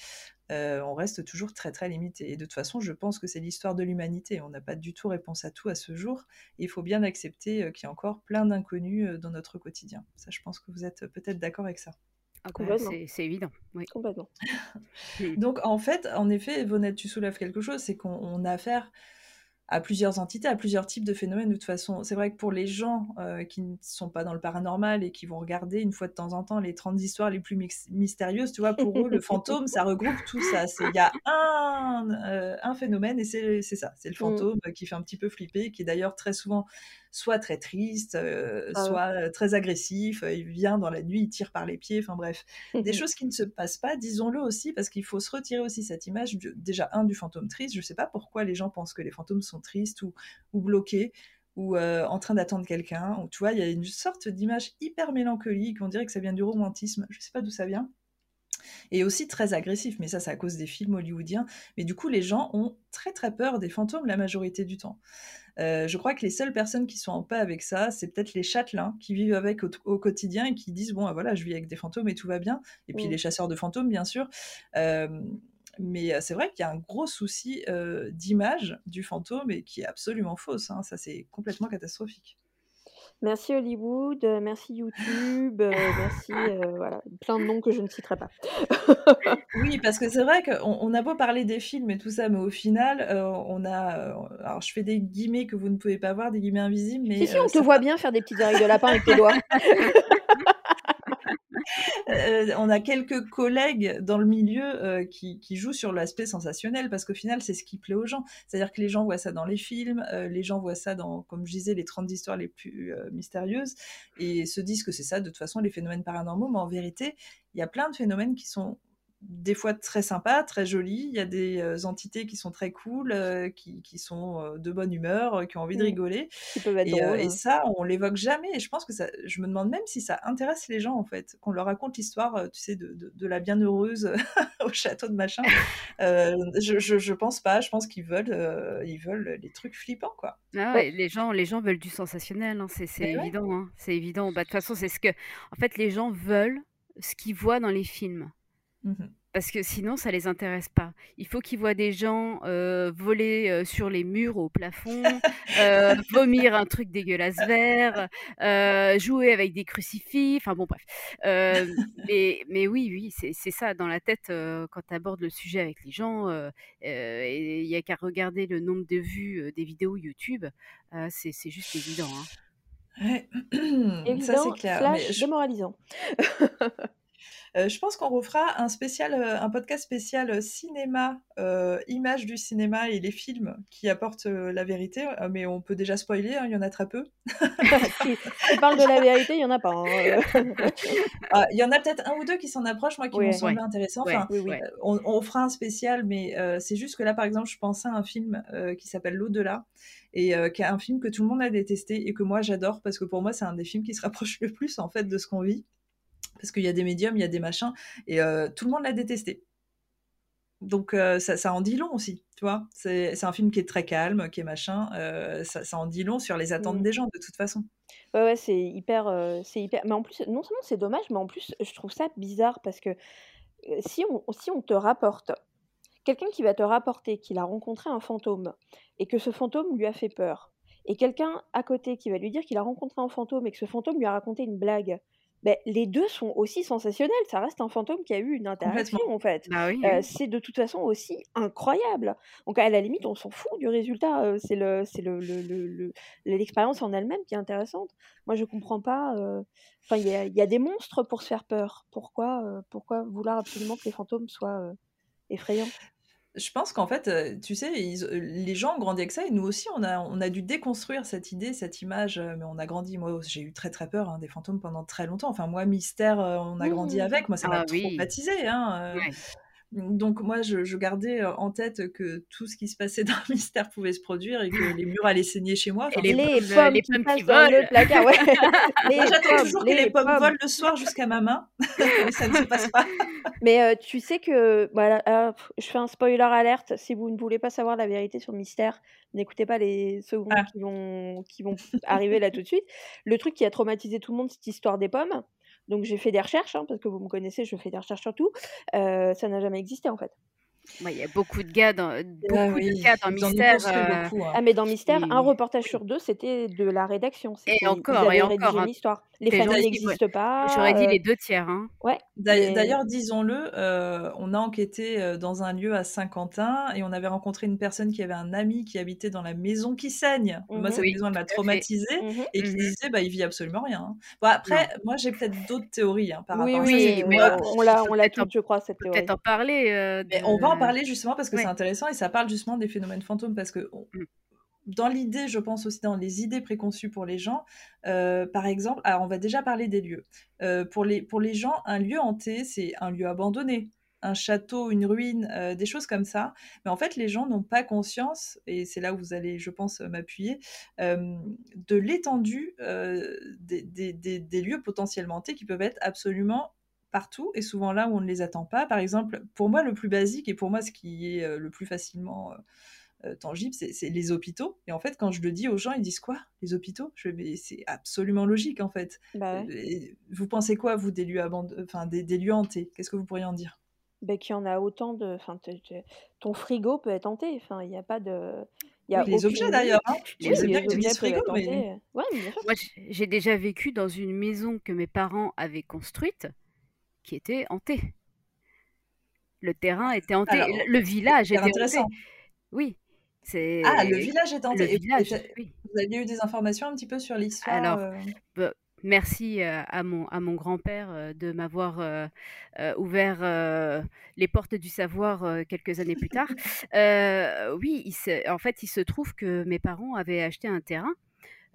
euh, on reste toujours très très limité. Et de toute façon, je pense que c'est l'histoire de l'humanité. On n'a pas du tout réponse à tout à ce jour. Et il faut bien accepter euh, qu'il y a encore plein d'inconnus euh, dans notre quotidien. Ça, je pense que vous êtes peut-être d'accord avec ça. Ah, c'est évident. Oui. Complètement. [LAUGHS] Donc, en fait, en effet, Vonette, tu soulèves quelque chose, c'est qu'on a affaire à plusieurs entités, à plusieurs types de phénomènes. De toute façon, c'est vrai que pour les gens euh, qui ne sont pas dans le paranormal et qui vont regarder une fois de temps en temps les 30 histoires les plus mystérieuses, tu vois, pour eux, le [LAUGHS] fantôme, ça regroupe tout ça. Il y a un, euh, un phénomène et c'est ça, c'est le mmh. fantôme qui fait un petit peu flipper, qui est d'ailleurs très souvent soit très triste, euh, ah soit très agressif, il vient dans la nuit, il tire par les pieds, enfin bref. Des [LAUGHS] choses qui ne se passent pas, disons-le aussi, parce qu'il faut se retirer aussi cette image, déjà un, du fantôme triste, je ne sais pas pourquoi les gens pensent que les fantômes sont tristes ou, ou bloqués, ou en train d'attendre quelqu'un, ou tu vois, il y a une sorte d'image hyper mélancolique, on dirait que ça vient du romantisme, je ne sais pas d'où ça vient et aussi très agressif, mais ça c'est à cause des films hollywoodiens. Mais du coup, les gens ont très très peur des fantômes la majorité du temps. Euh, je crois que les seules personnes qui sont en paix avec ça, c'est peut-être les châtelains qui vivent avec au, quotidien et qui disent bon, voilà, je vis avec des fantômes et tout va bien. Et puis mm. les chasseurs de fantômes, bien sûr. Euh, mais euh, c'est vrai qu'il y a un gros souci d'image du fantôme et qui est absolument fausse. Hein. Ça, c'est complètement catastrophique. Merci Hollywood, euh, merci YouTube, euh, [LAUGHS] merci euh, voilà, plein de noms que je ne citerai pas. [LAUGHS] oui, parce que c'est vrai qu'on on a beau parler des films et tout ça, mais au final, on a. alors, je fais des guillemets que vous ne pouvez pas voir, des guillemets invisibles, mais. Si, si, on te voit bien faire des petites oreilles de lapin avec tes doigts. [LAUGHS] Euh, on a quelques collègues dans le milieu euh, qui, jouent sur l'aspect sensationnel parce qu'au final, c'est ce qui plaît aux gens. C'est-à-dire que les gens voient ça dans les films, euh, les gens voient ça dans, comme je disais, les 30 histoires les plus mystérieuses et se disent que c'est ça, de toute façon, les phénomènes paranormaux. Mais en vérité, il y a plein de phénomènes qui sont des fois très sympa, très joli. Il y a des euh, entités qui sont très cool, euh, qui, qui, sont euh, de bonne humeur, qui ont envie de mmh. rigoler. et, et, ça, on l'évoque jamais. Et je pense que ça, je me demande même si ça intéresse les gens en fait, qu'on leur raconte l'histoire, tu sais, de, de, la bienheureuse [LAUGHS] au château de machin. je, je, je, pense pas. Je pense qu'ils veulent, ils veulent les trucs flippants quoi. Ah ouais, les gens, les gens veulent du sensationnel. Hein. C'est évident. Hein. C'est évident. Bah, de toute façon, c'est ce que, en fait, les gens veulent ce qu'ils voient dans les films. Mmh Parce que sinon, ça les intéresse pas. Il faut qu'ils voient des gens euh, voler euh, sur les murs au plafond, [LAUGHS] euh, vomir un truc dégueulasse vert, jouer avec des crucifix. Enfin bon, bref. mais, mais oui, oui, c'est ça. Dans la tête, quand tu abordes le sujet avec les gens, il n'y a qu'à regarder le nombre de vues des vidéos YouTube. c'est juste évident. Hein. [CLEARS THROAT] Évident, ça c'est clair. Slash démoralisant. [LAUGHS] Euh, je pense qu'on refera un spécial, euh, un podcast spécial euh, cinéma, image du cinéma et les films qui apportent la vérité. mais on peut déjà spoiler, hein, il y en a très peu. [LAUGHS] si tu parles de la vérité, il y en a pas. Hein, [LAUGHS] ah, il y en a peut-être un ou deux qui s'en approchent, moi, qui m'ont semblé intéressants. on, fera un spécial, mais c'est juste que là, par exemple, je pensais à un film qui s'appelle L'au-delà et qui est un film que tout le monde a détesté et que moi j'adore parce que pour moi c'est un des films qui se rapproche le plus en fait de ce qu'on vit parce qu'il y a des médiums, il y a des machins, et euh, tout le monde l'a détesté. Donc euh, ça, en dit long aussi, tu vois. C'est un film qui est très calme, qui est machin. Euh, ça, en dit long sur les attentes mmh. des gens, de toute façon. Ouais, ouais, c'est hyper, c'est hyper. Mais en plus, non seulement c'est dommage, mais en plus, je trouve ça bizarre parce que si on, si on te rapporte quelqu'un qui va te rapporter qu'il a rencontré un fantôme et que ce fantôme lui a fait peur, et quelqu'un à côté qui va lui dire qu'il a rencontré un fantôme et que ce fantôme lui a raconté une blague, ben, les deux sont aussi sensationnels. Ça reste un fantôme qui a eu une interaction, en fait. Bah euh, c'est de toute façon aussi incroyable. Donc, à la limite, on s'en fout du résultat. Euh, c'est le, c'est le, l'expérience en elle-même qui est intéressante. Moi, je comprends pas. Euh, enfin, il y a, y a, des monstres pour se faire peur. Pourquoi, pourquoi vouloir absolument que les fantômes soient effrayants? Je pense qu'en fait, euh, tu sais, les gens ont grandi avec ça et nous aussi, on a, on a dû déconstruire cette idée, cette image, euh, mais on a grandi. Moi, j'ai eu très très peur hein, des fantômes pendant très longtemps. Enfin, moi, mystère, euh, on a grandi mmh. avec. Moi, ça m'a ah, traumatisé. Hein, Donc moi, je, gardais euh, en tête que tout ce qui se passait [LAUGHS] dans le mystère pouvait se produire et que les murs allaient saigner chez moi. et les, pommes, les pommes qui, volent. Le placard, ouais. [LAUGHS] moi, j'attends toujours que les pommes, volent le soir jusqu'à ma main, mais [LAUGHS] ça ne se passe pas. mais euh, tu sais que, voilà, je fais un spoiler alerte, si vous ne voulez pas savoir la vérité sur le mystère, n'écoutez pas les secondes ah. qui, vont, qui vont arriver là tout de suite. Le truc qui a traumatisé tout le monde, cette histoire des pommes. Donc j'ai fait des recherches, hein, parce que vous me connaissez, je fais des recherches sur tout. Euh, ça n'a jamais existé en fait. Il y a beaucoup de gars dans, ah beaucoup de cas dans Mystère. Euh, hein. Ah, mais dans Mystère, un reportage sur deux, c'était de la rédaction. Et encore, et encore. Une hein. histoire. Les familles n'existent pas. J'aurais dit euh, les deux tiers. Hein. Ouais. D'ailleurs, disons-le, euh, on a enquêté dans un lieu à Saint-Quentin et on avait rencontré une personne qui avait un ami qui habitait dans la maison qui saigne. Moi, mhm. cette maison, elle m'a traumatisée mhm. et qui mhm. disait, bah, il vit absolument rien. Bon, après, moi, j'ai peut-être d'autres théories par rapport à ça. Oui, mais on l'a, on l'a je crois, cette théorie. Peut-être en parler. Mais on va en parler justement parce que c'est intéressant et ça parle justement des phénomènes fantômes parce que mm. dans l'idée, je pense aussi dans les idées préconçues pour les gens, euh, par exemple, alors on va déjà parler des lieux. Euh, pour, les, pour les gens, un lieu hanté, c'est un lieu abandonné, un château, une ruine, euh, des choses comme ça. Mais en fait, les gens n'ont pas conscience, et c'est là où vous allez, je pense, m'appuyer, de l'étendue des, des, des, lieux potentiellement hantés qui peuvent être absolument partout et souvent là où on ne les attend pas. Par exemple, pour moi, le plus basique et pour moi ce qui est euh, le plus facilement euh, euh, tangible, c'est les hôpitaux. Et en fait, quand je le dis aux gens, ils disent quoi Les hôpitaux? Je c'est absolument logique en fait. Bah vous pensez quoi, vous, des lieux, enfin, des, lieux hantés? Qu'est-ce que vous pourriez en dire? Ben, Qu'il y en a autant de. Enfin, ton frigo peut être hanté. Enfin, il n'y a pas de. Y a les objets d'ailleurs. Hein. j'ai déjà vécu dans une maison que mes parents avaient construite qui était hanté. Le terrain était hanté, le village était hanté. Oui. C'est... Ah, le village est hanté. Vous aviez eu des informations un petit peu sur l'histoire Alors, euh bah, merci euh, à mon, à mon grand-père euh, de m'avoir ouvert les portes du savoir quelques années plus tard. [LAUGHS] oui, il en fait, il se trouve que mes parents avaient acheté un terrain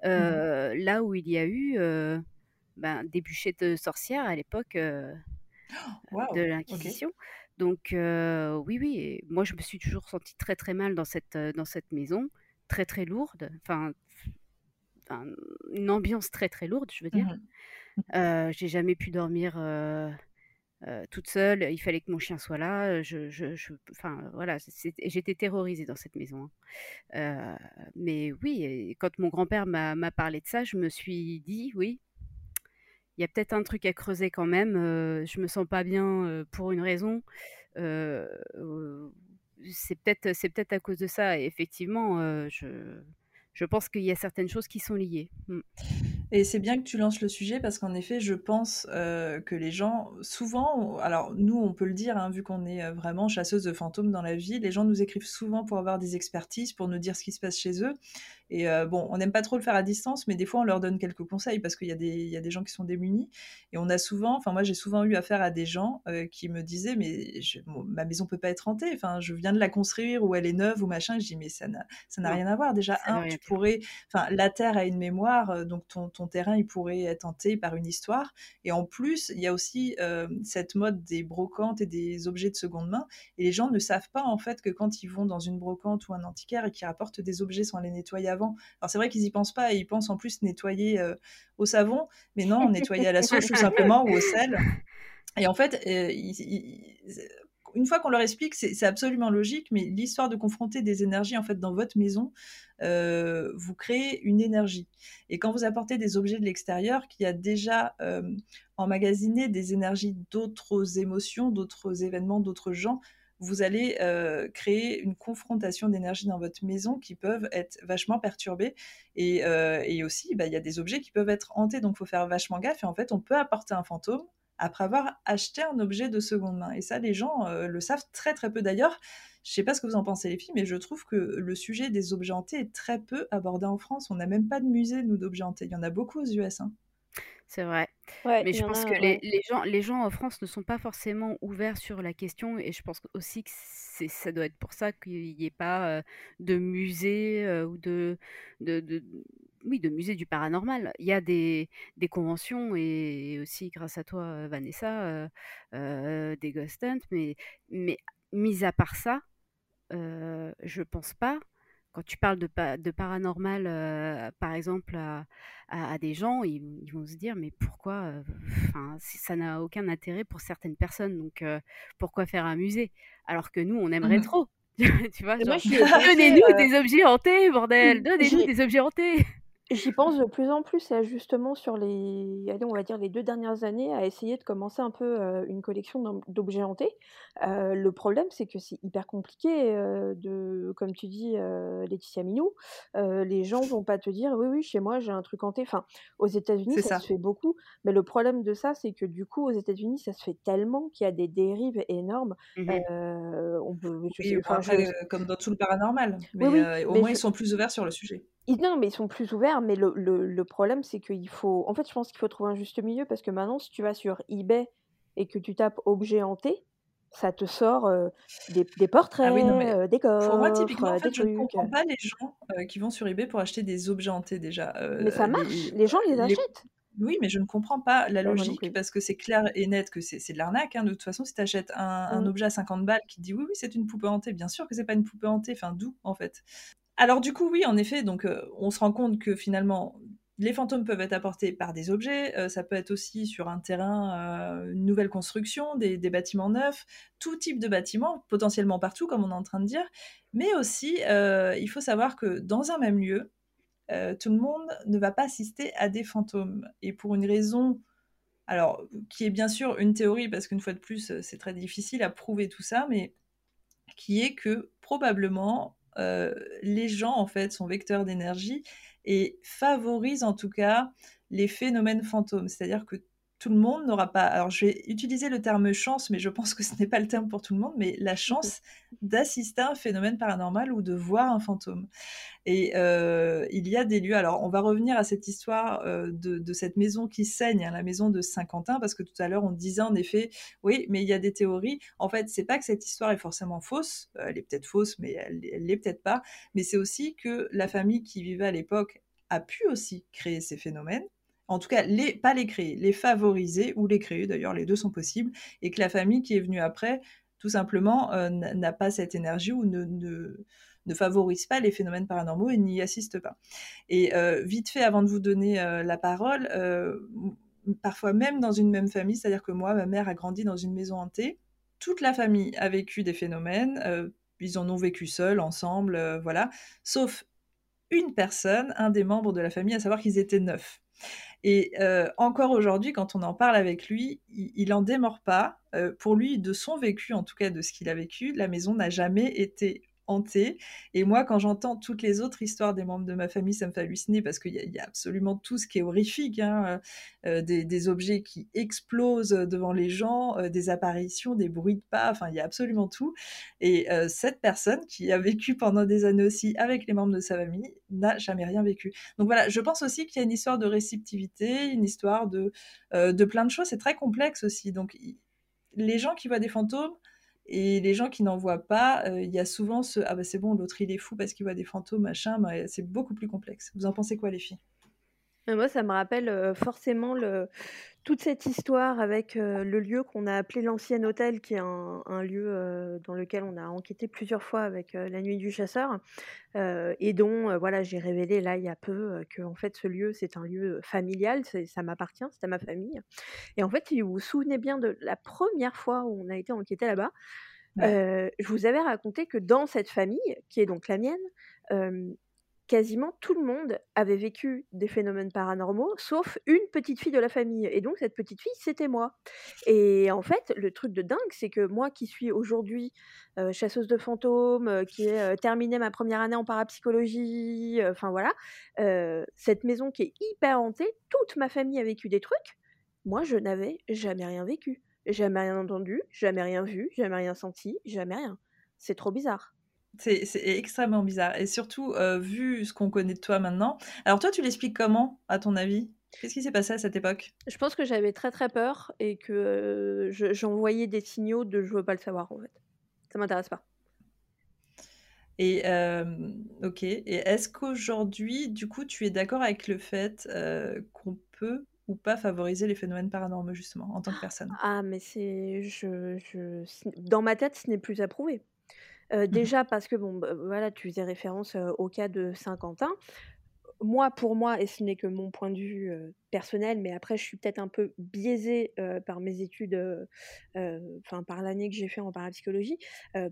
mmh là où il y a eu ben, des bûchers de sorcières à l'époque de l'Inquisition. Donc oui, oui, moi je me suis toujours sentie très très mal dans cette, dans cette maison, très très lourde, enfin une ambiance très très lourde, je veux dire. Mmh j'ai jamais pu dormir toute seule, il fallait que mon chien soit là, je, je, enfin voilà, j'étais terrorisée dans cette maison. Hein. mais oui, quand mon grand-père m'a parlé de ça, je me suis dit, oui, il y a peut-être un truc à creuser quand même. Euh, je me sens pas bien euh, pour une raison. Euh, c'est peut-être à cause de ça. Effectivement, je je pense qu'il y a certaines choses qui sont liées. Mmh. Et c'est bien que tu lances le sujet parce qu'en effet, je pense que les gens, souvent, alors nous, on peut le dire, hein, vu qu'on est vraiment chasseuse de fantômes dans la vie, les gens nous écrivent souvent pour avoir des expertises, pour nous dire ce qui se passe chez eux. Et euh, bon, on n'aime pas trop le faire à distance, mais des fois, on leur donne quelques conseils parce qu'il y, a des, y a des gens qui sont démunis. Et on a souvent, enfin, moi, j'ai souvent eu affaire à des gens euh, qui me disaient, mais ma maison peut pas être hantée. Enfin, je viens de la construire ou elle est neuve ou machin. Et je dis, mais ça n'a, ça n'a rien à voir. Déjà, un, tu pourrais, enfin, la terre a une mémoire, euh, donc ton, ton, terrain, il pourrait être hanté par une histoire. Et en plus, il y a aussi cette mode des brocantes et des objets de seconde main. Et les gens ne savent pas, en fait, que quand ils vont dans une brocante ou un antiquaire et qu'ils rapportent des objets sans les nettoyer avant, alors c'est vrai qu'ils y pensent pas et ils pensent en plus nettoyer euh, au savon, mais non, nettoyer à la [LAUGHS] souche tout simplement ou au sel. Et en fait, euh, une fois qu'on leur explique, c'est absolument logique, mais l'histoire de confronter des énergies en fait dans votre maison, euh, vous créez une énergie. Et quand vous apportez des objets de l'extérieur qui a déjà emmagasiné des énergies d'autres émotions, d'autres événements, d'autres gens, vous allez euh, créer une confrontation d'énergie dans votre maison qui peuvent être vachement perturbées. Et, euh, et aussi, bah, il y a des objets qui peuvent être hantés, donc il faut faire vachement gaffe. Et en fait, on peut apporter un fantôme après avoir acheté un objet de seconde main. Et ça, les gens euh, le savent très très peu d'ailleurs. Je sais pas ce que vous en pensez les filles, mais je trouve que le sujet des objets hantés est très peu abordé en France. On n'a même pas de musée, nous, d'objets hantés. Il y en a beaucoup aux US. Hein. C'est vrai. Mais je pense que les, gens, les gens en France ne sont pas forcément ouverts sur la question et je pense aussi que ça doit être pour ça qu'il n'y ait pas de musée ou de, de, oui, de musée du paranormal. Il y a des, des conventions et aussi grâce à toi, Vanessa, des ghost hunts, mais, mais mis à part ça, je pense pas quand tu parles de, de paranormal, euh, par exemple, à, des gens, ils, vont se dire mais pourquoi euh, Enfin, ça n'a aucun intérêt pour certaines personnes, donc euh, pourquoi faire un musée Alors que nous, on aimerait mmh trop. [LAUGHS] tu vois, [LAUGHS] donnez-nous [LAUGHS] des objets hantés, bordel, donnez-nous des objets hantés. J'y pense de plus en plus, et justement sur les allez, on va dire les deux dernières années, à essayer de commencer un peu, une collection d'objets hantés. le problème, c'est que c'est hyper compliqué, de comme tu dis, Laetitia Minou, les gens vont pas te dire: «Oui, oui, chez moi, j'ai un truc hanté». Enfin, aux États-Unis, ça se fait beaucoup, mais le problème de ça, c'est que du coup, aux États-Unis, ça se fait tellement qu'il y a des dérives énormes. Mmh on peut comme dans tout le paranormal, mais au moins ils sont plus ouverts sur le sujet non, mais ils sont plus ouverts, mais le le problème, c'est qu'il faut en fait, je pense qu'il faut trouver un juste milieu parce que maintenant, si tu vas sur eBay et que tu tapes «objet hanté», ça te sort, des des portraits, ah des pour moi, typiquement, en fait, je ne comprends pas les gens, qui vont sur eBay pour acheter des objets hantés déjà, Mais ça marche, les gens les achètent. oui, mais je ne comprends pas la logique parce que c'est clair et net que c'est de l'arnaque, hein. De toute façon, si tu achètes un mmh. objet à 50 balles qui dit: «Oui, oui, c'est une poupée hantée», bien sûr que c'est pas une poupée hantée, enfin, d'où, en fait? Alors du coup, oui, en effet, donc euh, on se rend compte que finalement, les fantômes peuvent être apportés par des objets, euh, ça peut être aussi sur un terrain, euh, une nouvelle construction, des, bâtiments neufs, tout type de bâtiments, potentiellement partout, comme on est en train de dire. Mais aussi, il faut savoir que dans un même lieu, tout le monde ne va pas assister à des fantômes. Et pour une raison, alors, qui est bien sûr une théorie, parce qu'une fois de plus, c'est très difficile à prouver tout ça, mais qui est que probablement euh, les gens, en fait, sont vecteurs d'énergie et favorisent en tout cas les phénomènes fantômes. C'est-à-dire que tout le monde n'aura pas. Alors, je vais utiliser le terme chance, mais je pense que ce n'est pas le terme pour tout le monde, mais la chance d'assister à un phénomène paranormal ou de voir un fantôme. Et euh, il y a des lieux. Alors, on va revenir à cette histoire euh, de, cette maison qui saigne, hein, la maison de Saint-Quentin, parce que tout à l'heure, on disait en effet, oui, mais il y a des théories. En fait, c'est pas que cette histoire est forcément fausse. Euh, elle est peut-être fausse, mais elle, elle l'est peut-être pas. Mais c'est aussi que la famille qui vivait à l'époque a pu aussi créer ces phénomènes en tout cas, pas les créer, les favoriser ou les créer, d'ailleurs les deux sont possibles, et que la famille qui est venue après, tout simplement, euh, n'a pas cette énergie ou ne, ne, favorise pas les phénomènes paranormaux et n'y assiste pas. Et euh, vite fait, avant de vous donner euh, la parole, parfois même dans une même famille, c'est-à-dire que moi, ma mère a grandi dans une maison hantée, toute la famille a vécu des phénomènes, ils en ont vécu seuls, ensemble, voilà, sauf une personne, un des membres de la famille, à savoir qu'ils étaient neuf. Et euh, encore aujourd'hui, quand on en parle avec lui, il, n'en en démord pas. Euh, pour lui, de son vécu, en tout cas de ce qu'il a vécu, la maison n'a jamais été Et moi, quand j'entends toutes les autres histoires des membres de ma famille, ça me fait halluciner parce qu'il y, a absolument tout ce qui est horrifique. Hein, euh, des, objets qui explosent devant les gens, euh, des apparitions, des bruits de pas, enfin, il y a absolument tout. Et euh, cette personne qui a vécu pendant des années aussi avec les membres de sa famille n'a jamais rien vécu. Donc voilà, je pense aussi qu'il y a une histoire de réceptivité, une histoire de plein de choses. C'est très complexe aussi. Donc, les gens qui voient des fantômes, et les gens qui n'en voient pas, euh, il y a souvent ce ah bah c'est bon, l'autre il est fou parce qu'il voit des fantômes, machin, c'est beaucoup plus complexe. Vous en pensez quoi, les filles? Moi, ça me rappelle euh, forcément le... toute cette histoire avec euh, le lieu qu'on a appelé l'ancien hôtel, qui est un, lieu dans lequel on a enquêté plusieurs fois avec la nuit du chasseur, et dont voilà, j'ai révélé là il y a peu que en fait ce lieu c'est un lieu familial, ça m'appartient, c'est à ma famille. Et en fait, si vous vous souvenez bien de la première fois où on a été enquêté là-bas, je vous avais raconté que dans cette famille, qui est donc la mienne, quasiment tout le monde avait vécu des phénomènes paranormaux, sauf une petite fille de la famille. Et donc cette petite fille, c'était moi. Et en fait, le truc de dingue, c'est que moi qui suis aujourd'hui chasseuse de fantômes, qui ai terminé ma première année en parapsychologie, enfin voilà, cette maison qui est hyper hantée, toute ma famille a vécu des trucs. Moi, je n'avais jamais rien vécu. Jamais rien entendu, jamais rien vu, jamais rien senti, jamais rien. C'est trop bizarre. C'est extrêmement bizarre. Et surtout, euh, vu ce qu'on connaît de toi maintenant. Alors, toi, tu l'expliques comment, à ton avis? Qu'est-ce qui s'est passé à cette époque? Je pense que j'avais très très peur et que euh, j'envoyais des signaux de je veux pas le savoir en fait. Ça m'intéresse pas. Et ok. Et est-ce qu'aujourd'hui, du coup, tu es d'accord avec le fait qu'on peut ou pas favoriser les phénomènes paranormaux justement en tant que personne? Ah, mais c'est, je, je, dans ma tête, ce n'est plus approuvé. Euh, Mmh déjà parce que bon, bah, voilà, tu faisais référence au cas de Saint-Quentin. Moi, pour moi, et ce n'est que mon point de vue personnel, mais après, je suis peut-être un peu biaisée par mes études, enfin, par l'année que j'ai fait en parapsychologie.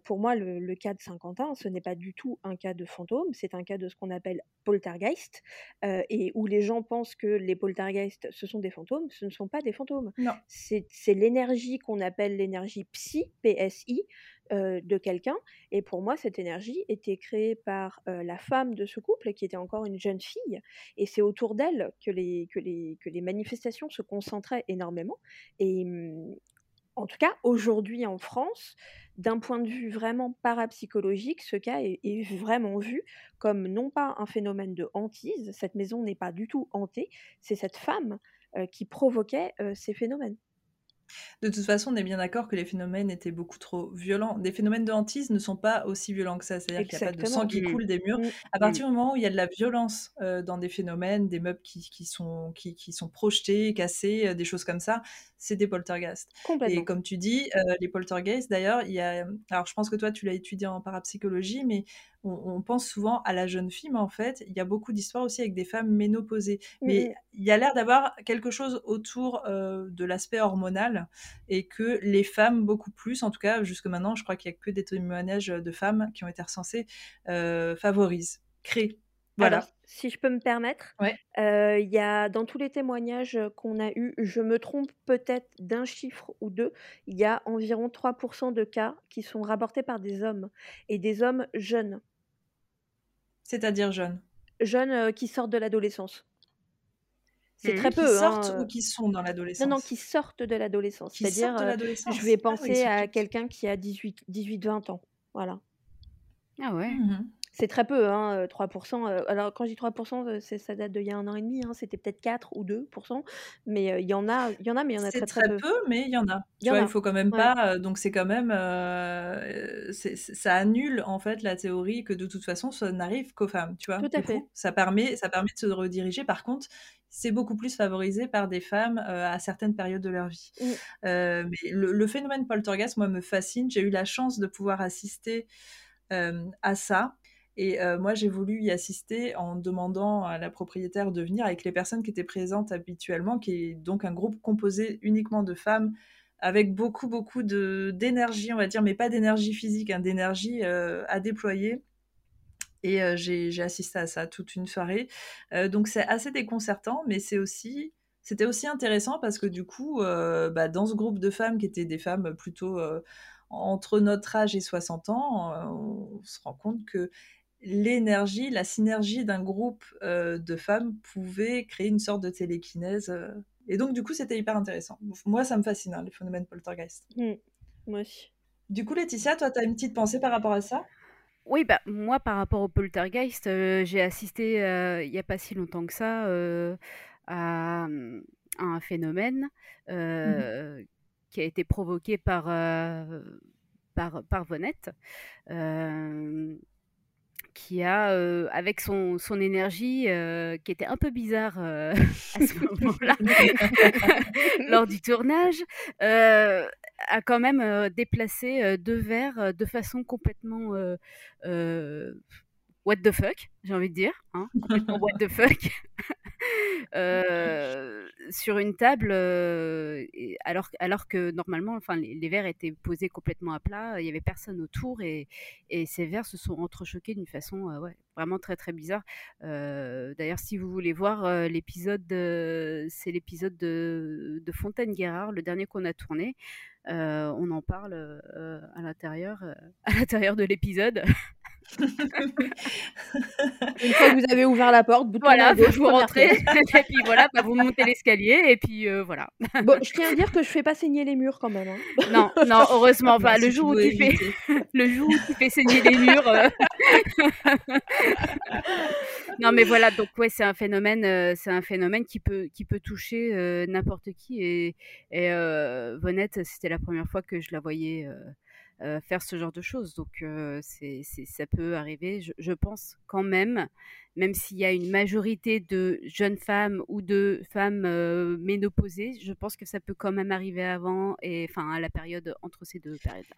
pour moi, le, cas de Saint-Quentin, ce n'est pas du tout un cas de fantôme, c'est un cas de ce qu'on appelle poltergeist, et où les gens pensent que les poltergeists, ce sont des fantômes. Ce ne sont pas des fantômes. C'est l'énergie qu'on appelle l'énergie psy, PSI, de quelqu'un. Et pour moi, cette énergie était créée par la femme de ce couple, qui était encore une jeune fille. Et c'est autour d'elle que les, que, les, que les manifestations se concentraient énormément. Et mmh, en tout cas, aujourd'hui en France, d'un point de vue vraiment parapsychologique, ce cas est, vraiment vu comme non pas un phénomène de hantise, cette maison n'est pas du tout hantée, c'est cette femme qui provoquait ces phénomènes. De toute façon, on est bien d'accord que les phénomènes étaient beaucoup trop violents. Des phénomènes de hantise ne sont pas aussi violents que ça. C'est-à-dire qu'il n'y a pas de sang qui mmh. coule des murs. Mmh. À partir du moment où il y a de la violence dans des phénomènes, des meubles qui, sont, qui, sont projetés, cassés, des choses comme ça, c'est des poltergeists. Et comme tu dis, les poltergeists, d'ailleurs, il y a. Alors, je pense que toi, tu l'as étudié en parapsychologie, mais on, pense souvent à la jeune fille, mais en fait, il y a beaucoup d'histoires aussi avec des femmes ménopausées. Mais il y a l'air d'avoir quelque chose autour de l'aspect hormonal et que les femmes, beaucoup plus, en tout cas, jusque maintenant, je crois qu'il n'y a que des témoignages de femmes qui ont été recensés, favorisent, créent. Voilà. si je peux me permettre, il y a dans tous les témoignages qu'on a eus, je me trompe peut-être d'un chiffre ou deux, il y a environ 3% de cas qui sont rapportés par des hommes et des hommes jeunes. C'est-à-dire jeunes? Jeunes qui sortent de l'adolescence. C'est mmh. très peu. Qui sortent ou qui sont dans l'adolescence Non, non, qui sortent de l'adolescence. C'est-à-dire, je vais ah penser à quelqu'un qui a 18-20 ans. Voilà. Ah ouais. Mmh c'est très peu, hein, 3%. alors, quand je dis 3%, ça date d'il y a un an et demi. Hein, c'était peut-être 4 ou 2%. Mais il y en a, il y en a, mais il y en a très, très, très peu. mais il y en a. Tu vois, il faut quand même pas. donc, c'est quand même. ça annule, en fait, la théorie que de toute façon, ça n'arrive qu'aux femmes. Tu vois, Tout à fait. ça, permet, ça permet de se rediriger. Par contre, c'est beaucoup plus favorisé par des femmes à certaines périodes de leur vie. Mmh. mais le, le, phénomène poltergeist, moi, me fascine. J'ai eu la chance de pouvoir assister à ça. Et moi, j'ai voulu y assister en demandant à la propriétaire de venir avec les personnes qui étaient présentes habituellement, qui est donc un groupe composé uniquement de femmes, avec beaucoup, beaucoup d'énergie, on va dire, mais pas d'énergie physique, hein, d'énergie à déployer. Et j'ai assisté à ça toute une soirée. donc c'est assez déconcertant, mais c'est aussi c'était aussi intéressant parce que du coup, bah, dans ce groupe de femmes qui étaient des femmes plutôt entre notre âge et 60 ans, on se rend compte que l'énergie, la synergie d'un groupe de femmes pouvait créer une sorte de télékinèse. Et donc, du coup, c'était hyper intéressant. Moi, ça me fascine, hein, les phénomènes poltergeist. Mmh. Moi aussi. Du coup, Laetitia, toi, tu as une petite pensée par rapport à ça? Oui, bah, moi, par rapport au poltergeist, j'ai assisté il n'y a pas si longtemps que ça à, un phénomène mmh qui a été provoqué par, par, par Vonette qui a, avec son, son énergie, qui était un peu bizarre [LAUGHS] à ce [LAUGHS] moment-là, [LAUGHS] lors du tournage, a quand même déplacé deux verres de façon complètement what the fuck, j'ai envie de dire, hein, complètement what the fuck. [LAUGHS] Euh, sur une table, euh, alors, alors que normalement, enfin, les, verres étaient posés complètement à plat, il n'y avait personne autour et, ces verres se sont entrechoqués d'une façon euh, vraiment très très bizarre. D'ailleurs, si vous voulez voir l'épisode, c'est l'épisode de, de Fontaine Guérard, le dernier qu'on a tourné. on en parle à l'intérieur, [LAUGHS] à l'intérieur de l'épisode. [LAUGHS] Une fois que vous avez ouvert la porte, vous voilà, vous rentrez, [LAUGHS] et puis voilà, bah, vous montez l'escalier, et puis euh, voilà. [LAUGHS] Bon, je tiens à dire que je fais pas saigner les murs quand même. Hein. Non, non, heureusement pas. le, jour où tu fais... le jour où tu fais saigner les murs. Euh. non, mais voilà, donc ouais, c'est un phénomène, euh, c'est un phénomène qui peut, qui peut toucher n'importe qui. Et, et Vonette, c'était la première fois que je la voyais faire ce genre de choses. Donc c'est, ça peut arriver, je, pense quand même, même s'il y a une majorité de jeunes femmes ou de femmes ménopausées, je pense que ça peut quand même arriver avant et enfin à la période entre ces deux périodes-là.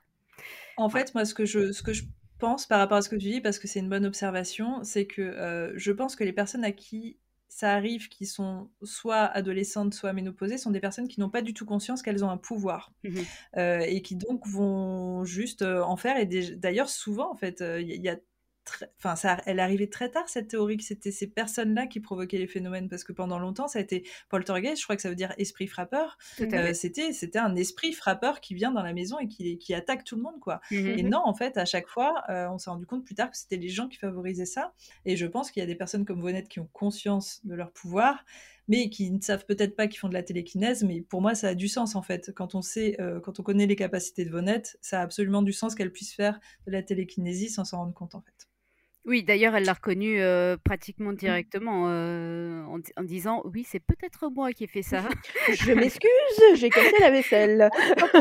En fait, moi, ce que je, ce que je pense par rapport à ce que tu dis, parce que c'est une bonne observation, c'est que je pense que les personnes à qui ça arrive qui sont soit adolescentes, soit ménopausées, sont des personnes qui n'ont pas du tout conscience qu'elles ont un pouvoir mmh et qui donc vont juste en faire. Et d'ailleurs, souvent, en fait, il y a enfin, ça, elle arrivait très tard cette théorie que c'était ces personnes-là qui provoquaient les phénomènes parce que pendant longtemps ça a été poltergeist, je crois que ça veut dire esprit frappeur. Euh, c'était c'était un esprit frappeur qui vient dans la maison et qui, qui attaque tout le monde quoi. Mmh et non en fait à chaque fois euh, on s'est rendu compte plus tard que c'était les gens qui favorisaient ça et je pense qu'il y a des personnes comme Vonette qui ont conscience de leur pouvoir mais qui ne savent peut-être pas qu'ils font de la télékinèse, mais pour moi, ça a du sens en fait. Quand on sait, euh, quand on connaît les capacités de Vonette, ça a absolument du sens qu'elle puisse faire de la télékinésie sans s'en rendre compte en fait. Oui, d'ailleurs, elle l'a reconnu euh, pratiquement mmh. directement euh, en, disant Oui, c'est peut-être moi qui ai fait ça. [LAUGHS] Je m'excuse, j'ai cassé la vaisselle. [LAUGHS]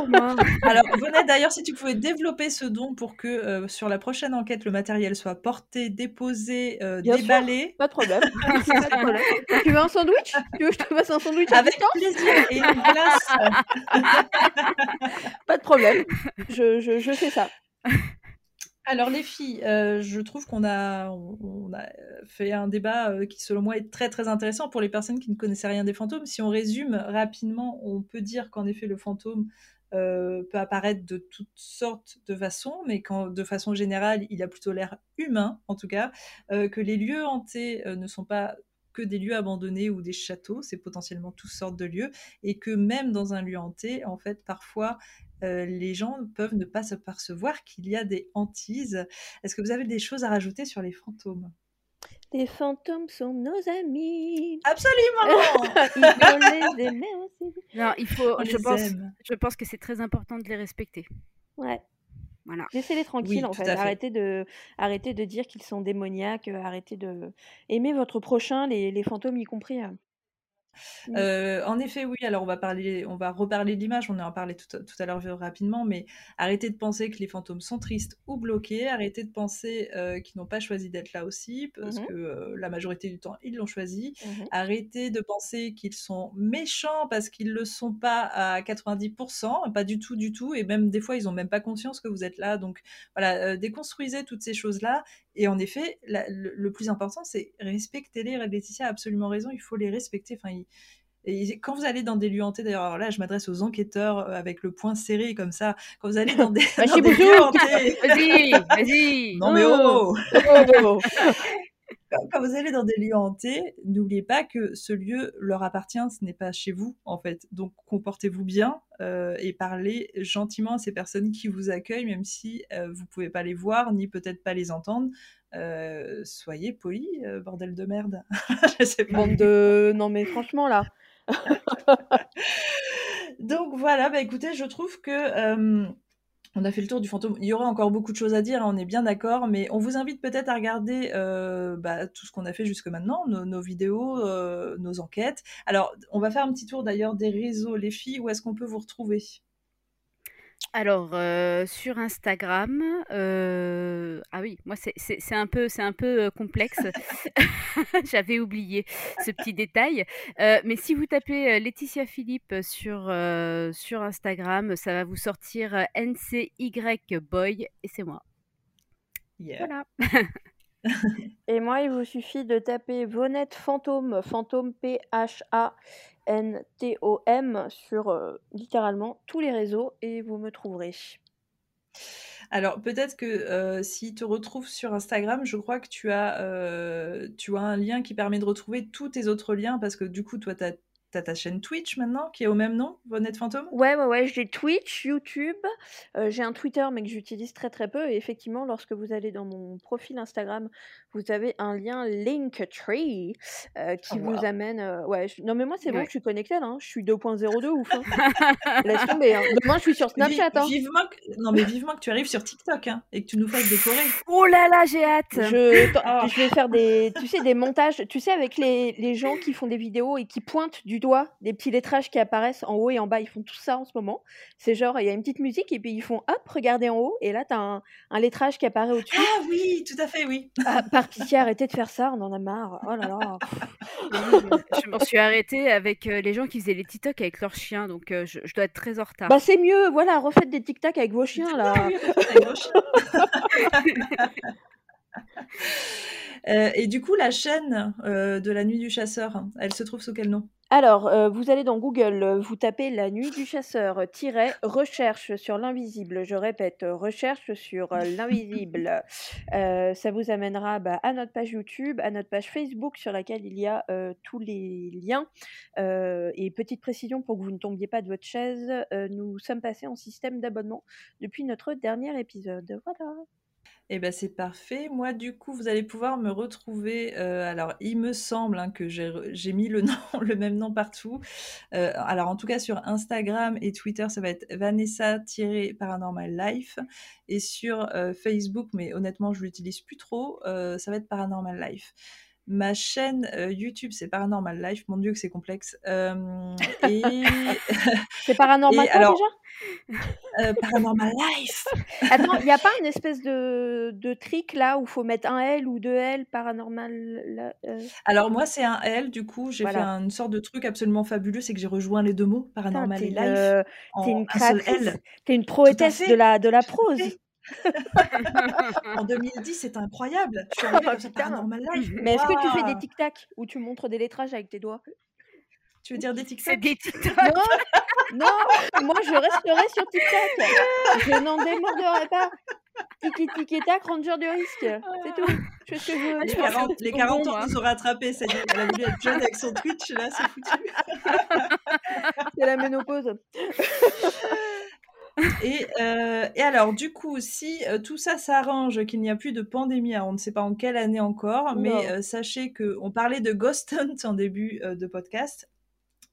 Alors, venez d'ailleurs, si tu pouvais développer ce don pour que euh, sur la prochaine enquête, le matériel soit porté, déposé, déballé. [LAUGHS] pas de problème. Tu veux un sandwich? Tu veux que je te fasse un sandwich Avec plaisir et une glace. pas de problème. Je, je, je fais ça. Alors les filles, euh, je trouve qu'on a, fait un débat euh, qui selon moi est très très intéressant pour les personnes qui ne connaissaient rien des fantômes. Si on résume rapidement, on peut dire qu'en effet le fantôme euh, peut apparaître de toutes sortes de façons, mais de façon générale il a plutôt l'air humain en tout cas, que les lieux hantés ne sont pas que des lieux abandonnés ou des châteaux, c'est potentiellement toutes sortes de lieux, et que même dans un lieu hanté, en fait, parfois, euh, les gens peuvent ne pas se percevoir qu'il y a des hantises. Est-ce que vous avez des choses à rajouter sur les fantômes? Les fantômes sont nos amis. Absolument. [LAUGHS] non, il faut. je pense, je pense que c'est très important de les respecter. Ouais. Laissez-les tranquilles, en fait. Arrêtez, de, arrêtez de dire qu'ils sont démoniaques. Euh, arrêtez de. aimer votre prochain, les, les fantômes y compris. Hein. Mmh. Euh, en effet, oui. Alors, on va parler, on va reparler de l'image. On en a parlé tout, à l'heure rapidement, mais arrêtez de penser que les fantômes sont tristes ou bloqués. Arrêtez de penser euh, qu'ils n'ont pas choisi d'être là aussi, parce mmh que euh, la majorité du temps, ils l'ont choisi. Mmh arrêtez de penser qu'ils sont méchants parce qu'ils le sont pas à 90%, pas du tout, du tout. Et même des fois, ils ont même pas conscience que vous êtes là. Donc, voilà, déconstruisez toutes ces choses-là. Et en effet, le, plus important, c'est respectez-les. Laetitia a absolument raison. Il faut les respecter. Enfin, et quand vous allez dans des lieux hantés, d'ailleurs, là, je m'adresse aux enquêteurs euh, avec le poing serré comme ça. Quand vous allez dans des, [LAUGHS] bah, lieux hantés, [LAUGHS] vas-y, vas-y. [LAUGHS] Non mais oh, oh, oh, oh quand vous allez dans des lieux hantés, n'oubliez pas que ce lieu leur appartient, ce n'est pas chez vous en fait. Donc comportez-vous bien euh, et parlez gentiment à ces personnes qui vous accueillent, même si euh, vous pouvez pas les voir ni peut-être pas les entendre. Soyez polis, bordel de merde. [LAUGHS] Je sais pas. Bande de... Non mais franchement là. [LAUGHS] Donc voilà, bah écoutez, je trouve que on a fait le tour du fantôme. Il y aurait encore beaucoup de choses à dire, hein, on est bien d'accord, mais on vous invite peut-être à regarder bah, tout ce qu'on a fait jusque maintenant, nos, vidéos, nos enquêtes. Alors, on va faire un petit tour d'ailleurs des réseaux, les filles, où est-ce qu'on peut vous retrouver? Alors, euh, sur Instagram, euh, ah oui, moi c'est un peu c'est un peu, euh, complexe. [LAUGHS] J'avais oublié ce petit détail. mais si vous tapez, Laetitia Philippe sur, sur Instagram, ça va vous sortir, NCY Boy et c'est moi. Voilà. [LAUGHS] Et moi, il vous suffit de taper Vonette Fantôme, fantôme P-H-A N-T-O-M sur euh, littéralement tous les réseaux et vous me trouverez. Alors peut-être que euh, si tu retrouves sur Instagram, je crois que tu as, euh, tu as un lien qui permet de retrouver tous tes autres liens parce que du coup, toi, tu as T'as ta chaîne Twitch maintenant qui est au même nom, Vonette Fantôme? Ouais, ouais, ouais, j'ai Twitch, YouTube, euh, j'ai un Twitter mais que j'utilise très très peu. Et effectivement, lorsque vous allez dans mon profil Instagram, vous avez un lien Linktree euh, qui oh, vous amène. Euh, ouais, non mais moi c'est bon, je suis connectée là, hein. je suis 2.02 ouf. Hein. [LAUGHS] Laisse tomber. Hein. Demain je suis sur Snapchat. Hein. Vivement que... Non mais vivement que tu arrives sur TikTok hein, et que tu nous fasses décorer. Oh là là, j'ai hâte. Je... je vais faire des, tu sais, des montages, tu sais, avec les, les gens qui font des vidéos et qui pointent du du doigt, des petits lettrages qui apparaissent en haut et en bas. Ils font tout ça en ce moment. C'est genre, il y a une petite musique et puis ils font hop, regardez en haut. Et là, tu as un, un, lettrage qui apparaît au-dessus. Ah oui, tout à fait, oui. Ah, par pitié, arrêtez de faire ça, on en a marre. Oh là là. [LAUGHS] je m'en suis arrêtée avec les gens qui faisaient les TikTok avec leurs chiens, donc je, dois être très en retard. Bah, c'est mieux, voilà, refaites des TikTok avec vos chiens là. [LAUGHS] [LAUGHS] Euh, et du coup, la chaîne euh, de la nuit du chasseur, elle se trouve sous quel nom? Alors, euh, vous allez dans Google, vous tapez la nuit du chasseur, recherche sur l'invisible. Je répète, recherche sur l'invisible. [LAUGHS] ça vous amènera bah, à notre page YouTube, à notre page Facebook sur laquelle il y a tous les liens. et petite précision pour que vous ne tombiez pas de votre chaise, nous sommes passés en système d'abonnement depuis notre dernier épisode. Voilà. Eh ben c'est parfait. Moi, du coup, vous allez pouvoir me retrouver. Euh, alors, il me semble hein, que j'ai mis [LAUGHS] le même nom partout. Euh, alors, en tout cas, sur Instagram et Twitter, ça va être Vanessa-Paranormal Life. Et sur euh, Facebook, mais honnêtement, je l'utilise plus trop, ça va être Paranormal Life. Ma chaîne YouTube, c'est Paranormal Life. Mon Dieu, que c'est complexe. et... [LAUGHS] c'est [LAUGHS] Paranormal quoi, alors... déjà? Euh, Paranormal Life. [LAUGHS] Attends, il n'y a pas une espèce de, de trick là où il faut mettre un L ou deux L Paranormal euh? Alors moi c'est un L, du coup j'ai fait une sorte de truc absolument fabuleux, c'est que j'ai rejoint les deux mots, Paranormal et Life. Euh, t'es une créatrice, t'es une proétesse de la, de la prose. En 2010, c'est incroyable. Je suis arrivée oh, Paranormal Life. Mais est-ce que tu fais des tic-tac où tu montres des lettrages avec tes doigts? Tu veux dire des TikTok C'est des TikTok Non, non, moi je resterai sur TikTok. Je n'en démorderai pas. Tiki tiki tac, ranger du risque. C'est tout. Je fais ce que je veux. Les 40, les 40 ans nous ont rattrapés. Ça y est, elle a voulu être jeune avec son Twitch, là, c'est foutu. [LAUGHS] C'est la ménopause. [LAUGHS] Et, euh, et, alors, du coup, si euh, tout ça s'arrange, qu'il n'y a plus de pandémie, on ne sait pas en quelle année encore, mais euh, sachez qu'on parlait de Ghost Hunt en début de podcast.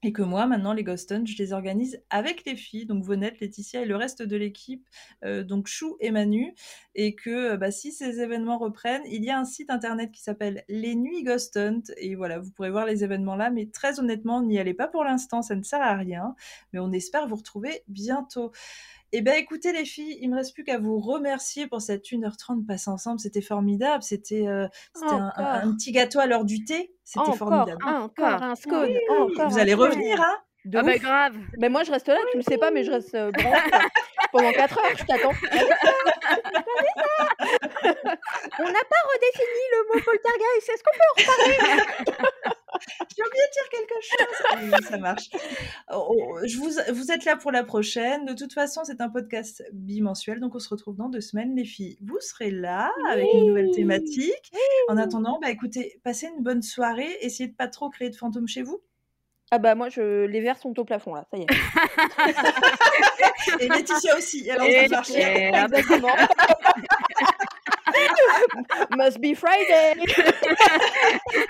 Et que moi, maintenant, les Ghost Hunt, je les organise avec les filles, donc Vonette, Laetitia et le reste de l'équipe, euh, donc Chou et Manu. Et que euh, bah, si ces événements reprennent, il y a un site internet qui s'appelle Les Nuits Ghost Hunt. Et voilà, vous pourrez voir les événements là. Mais très honnêtement, n'y allez pas pour l'instant, ça ne sert à rien. Mais on espère vous retrouver bientôt. Eh bien, écoutez, les filles, il me reste plus qu'à vous remercier pour cette 1h30 passée ensemble. C'était formidable. C'était euh, un, petit gâteau à l'heure du thé. C'était formidable. Encore un scone. vous allez revenir, hein ah bah grave. Ben moi je reste là, tu le sais pas, mais je reste euh, [LAUGHS] pendant 4 heures, je t'attends. [LAUGHS] On n'a pas redéfini le mot poltergeist, est-ce qu'on peut en reparler? [LAUGHS] J'ai oublié de dire quelque chose. ça marche. Oh, oh, je vous, vous êtes là pour la prochaine. De toute façon, c'est un podcast bimensuel, donc on se retrouve dans deux semaines, les filles. Vous serez là avec une nouvelle thématique. En attendant, bah écoutez, passez une bonne soirée. Essayez de pas trop créer de fantômes chez vous. Ah bah moi je les verres sont au plafond là, ça y est. [LAUGHS] Et Laetitia aussi, elle est en train de [LAUGHS] Exactement. [LAUGHS] Must be Friday.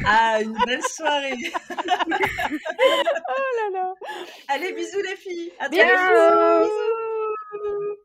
ah, une belle soirée. oh là là. Allez, bisous les filles. À bientôt. Bisous.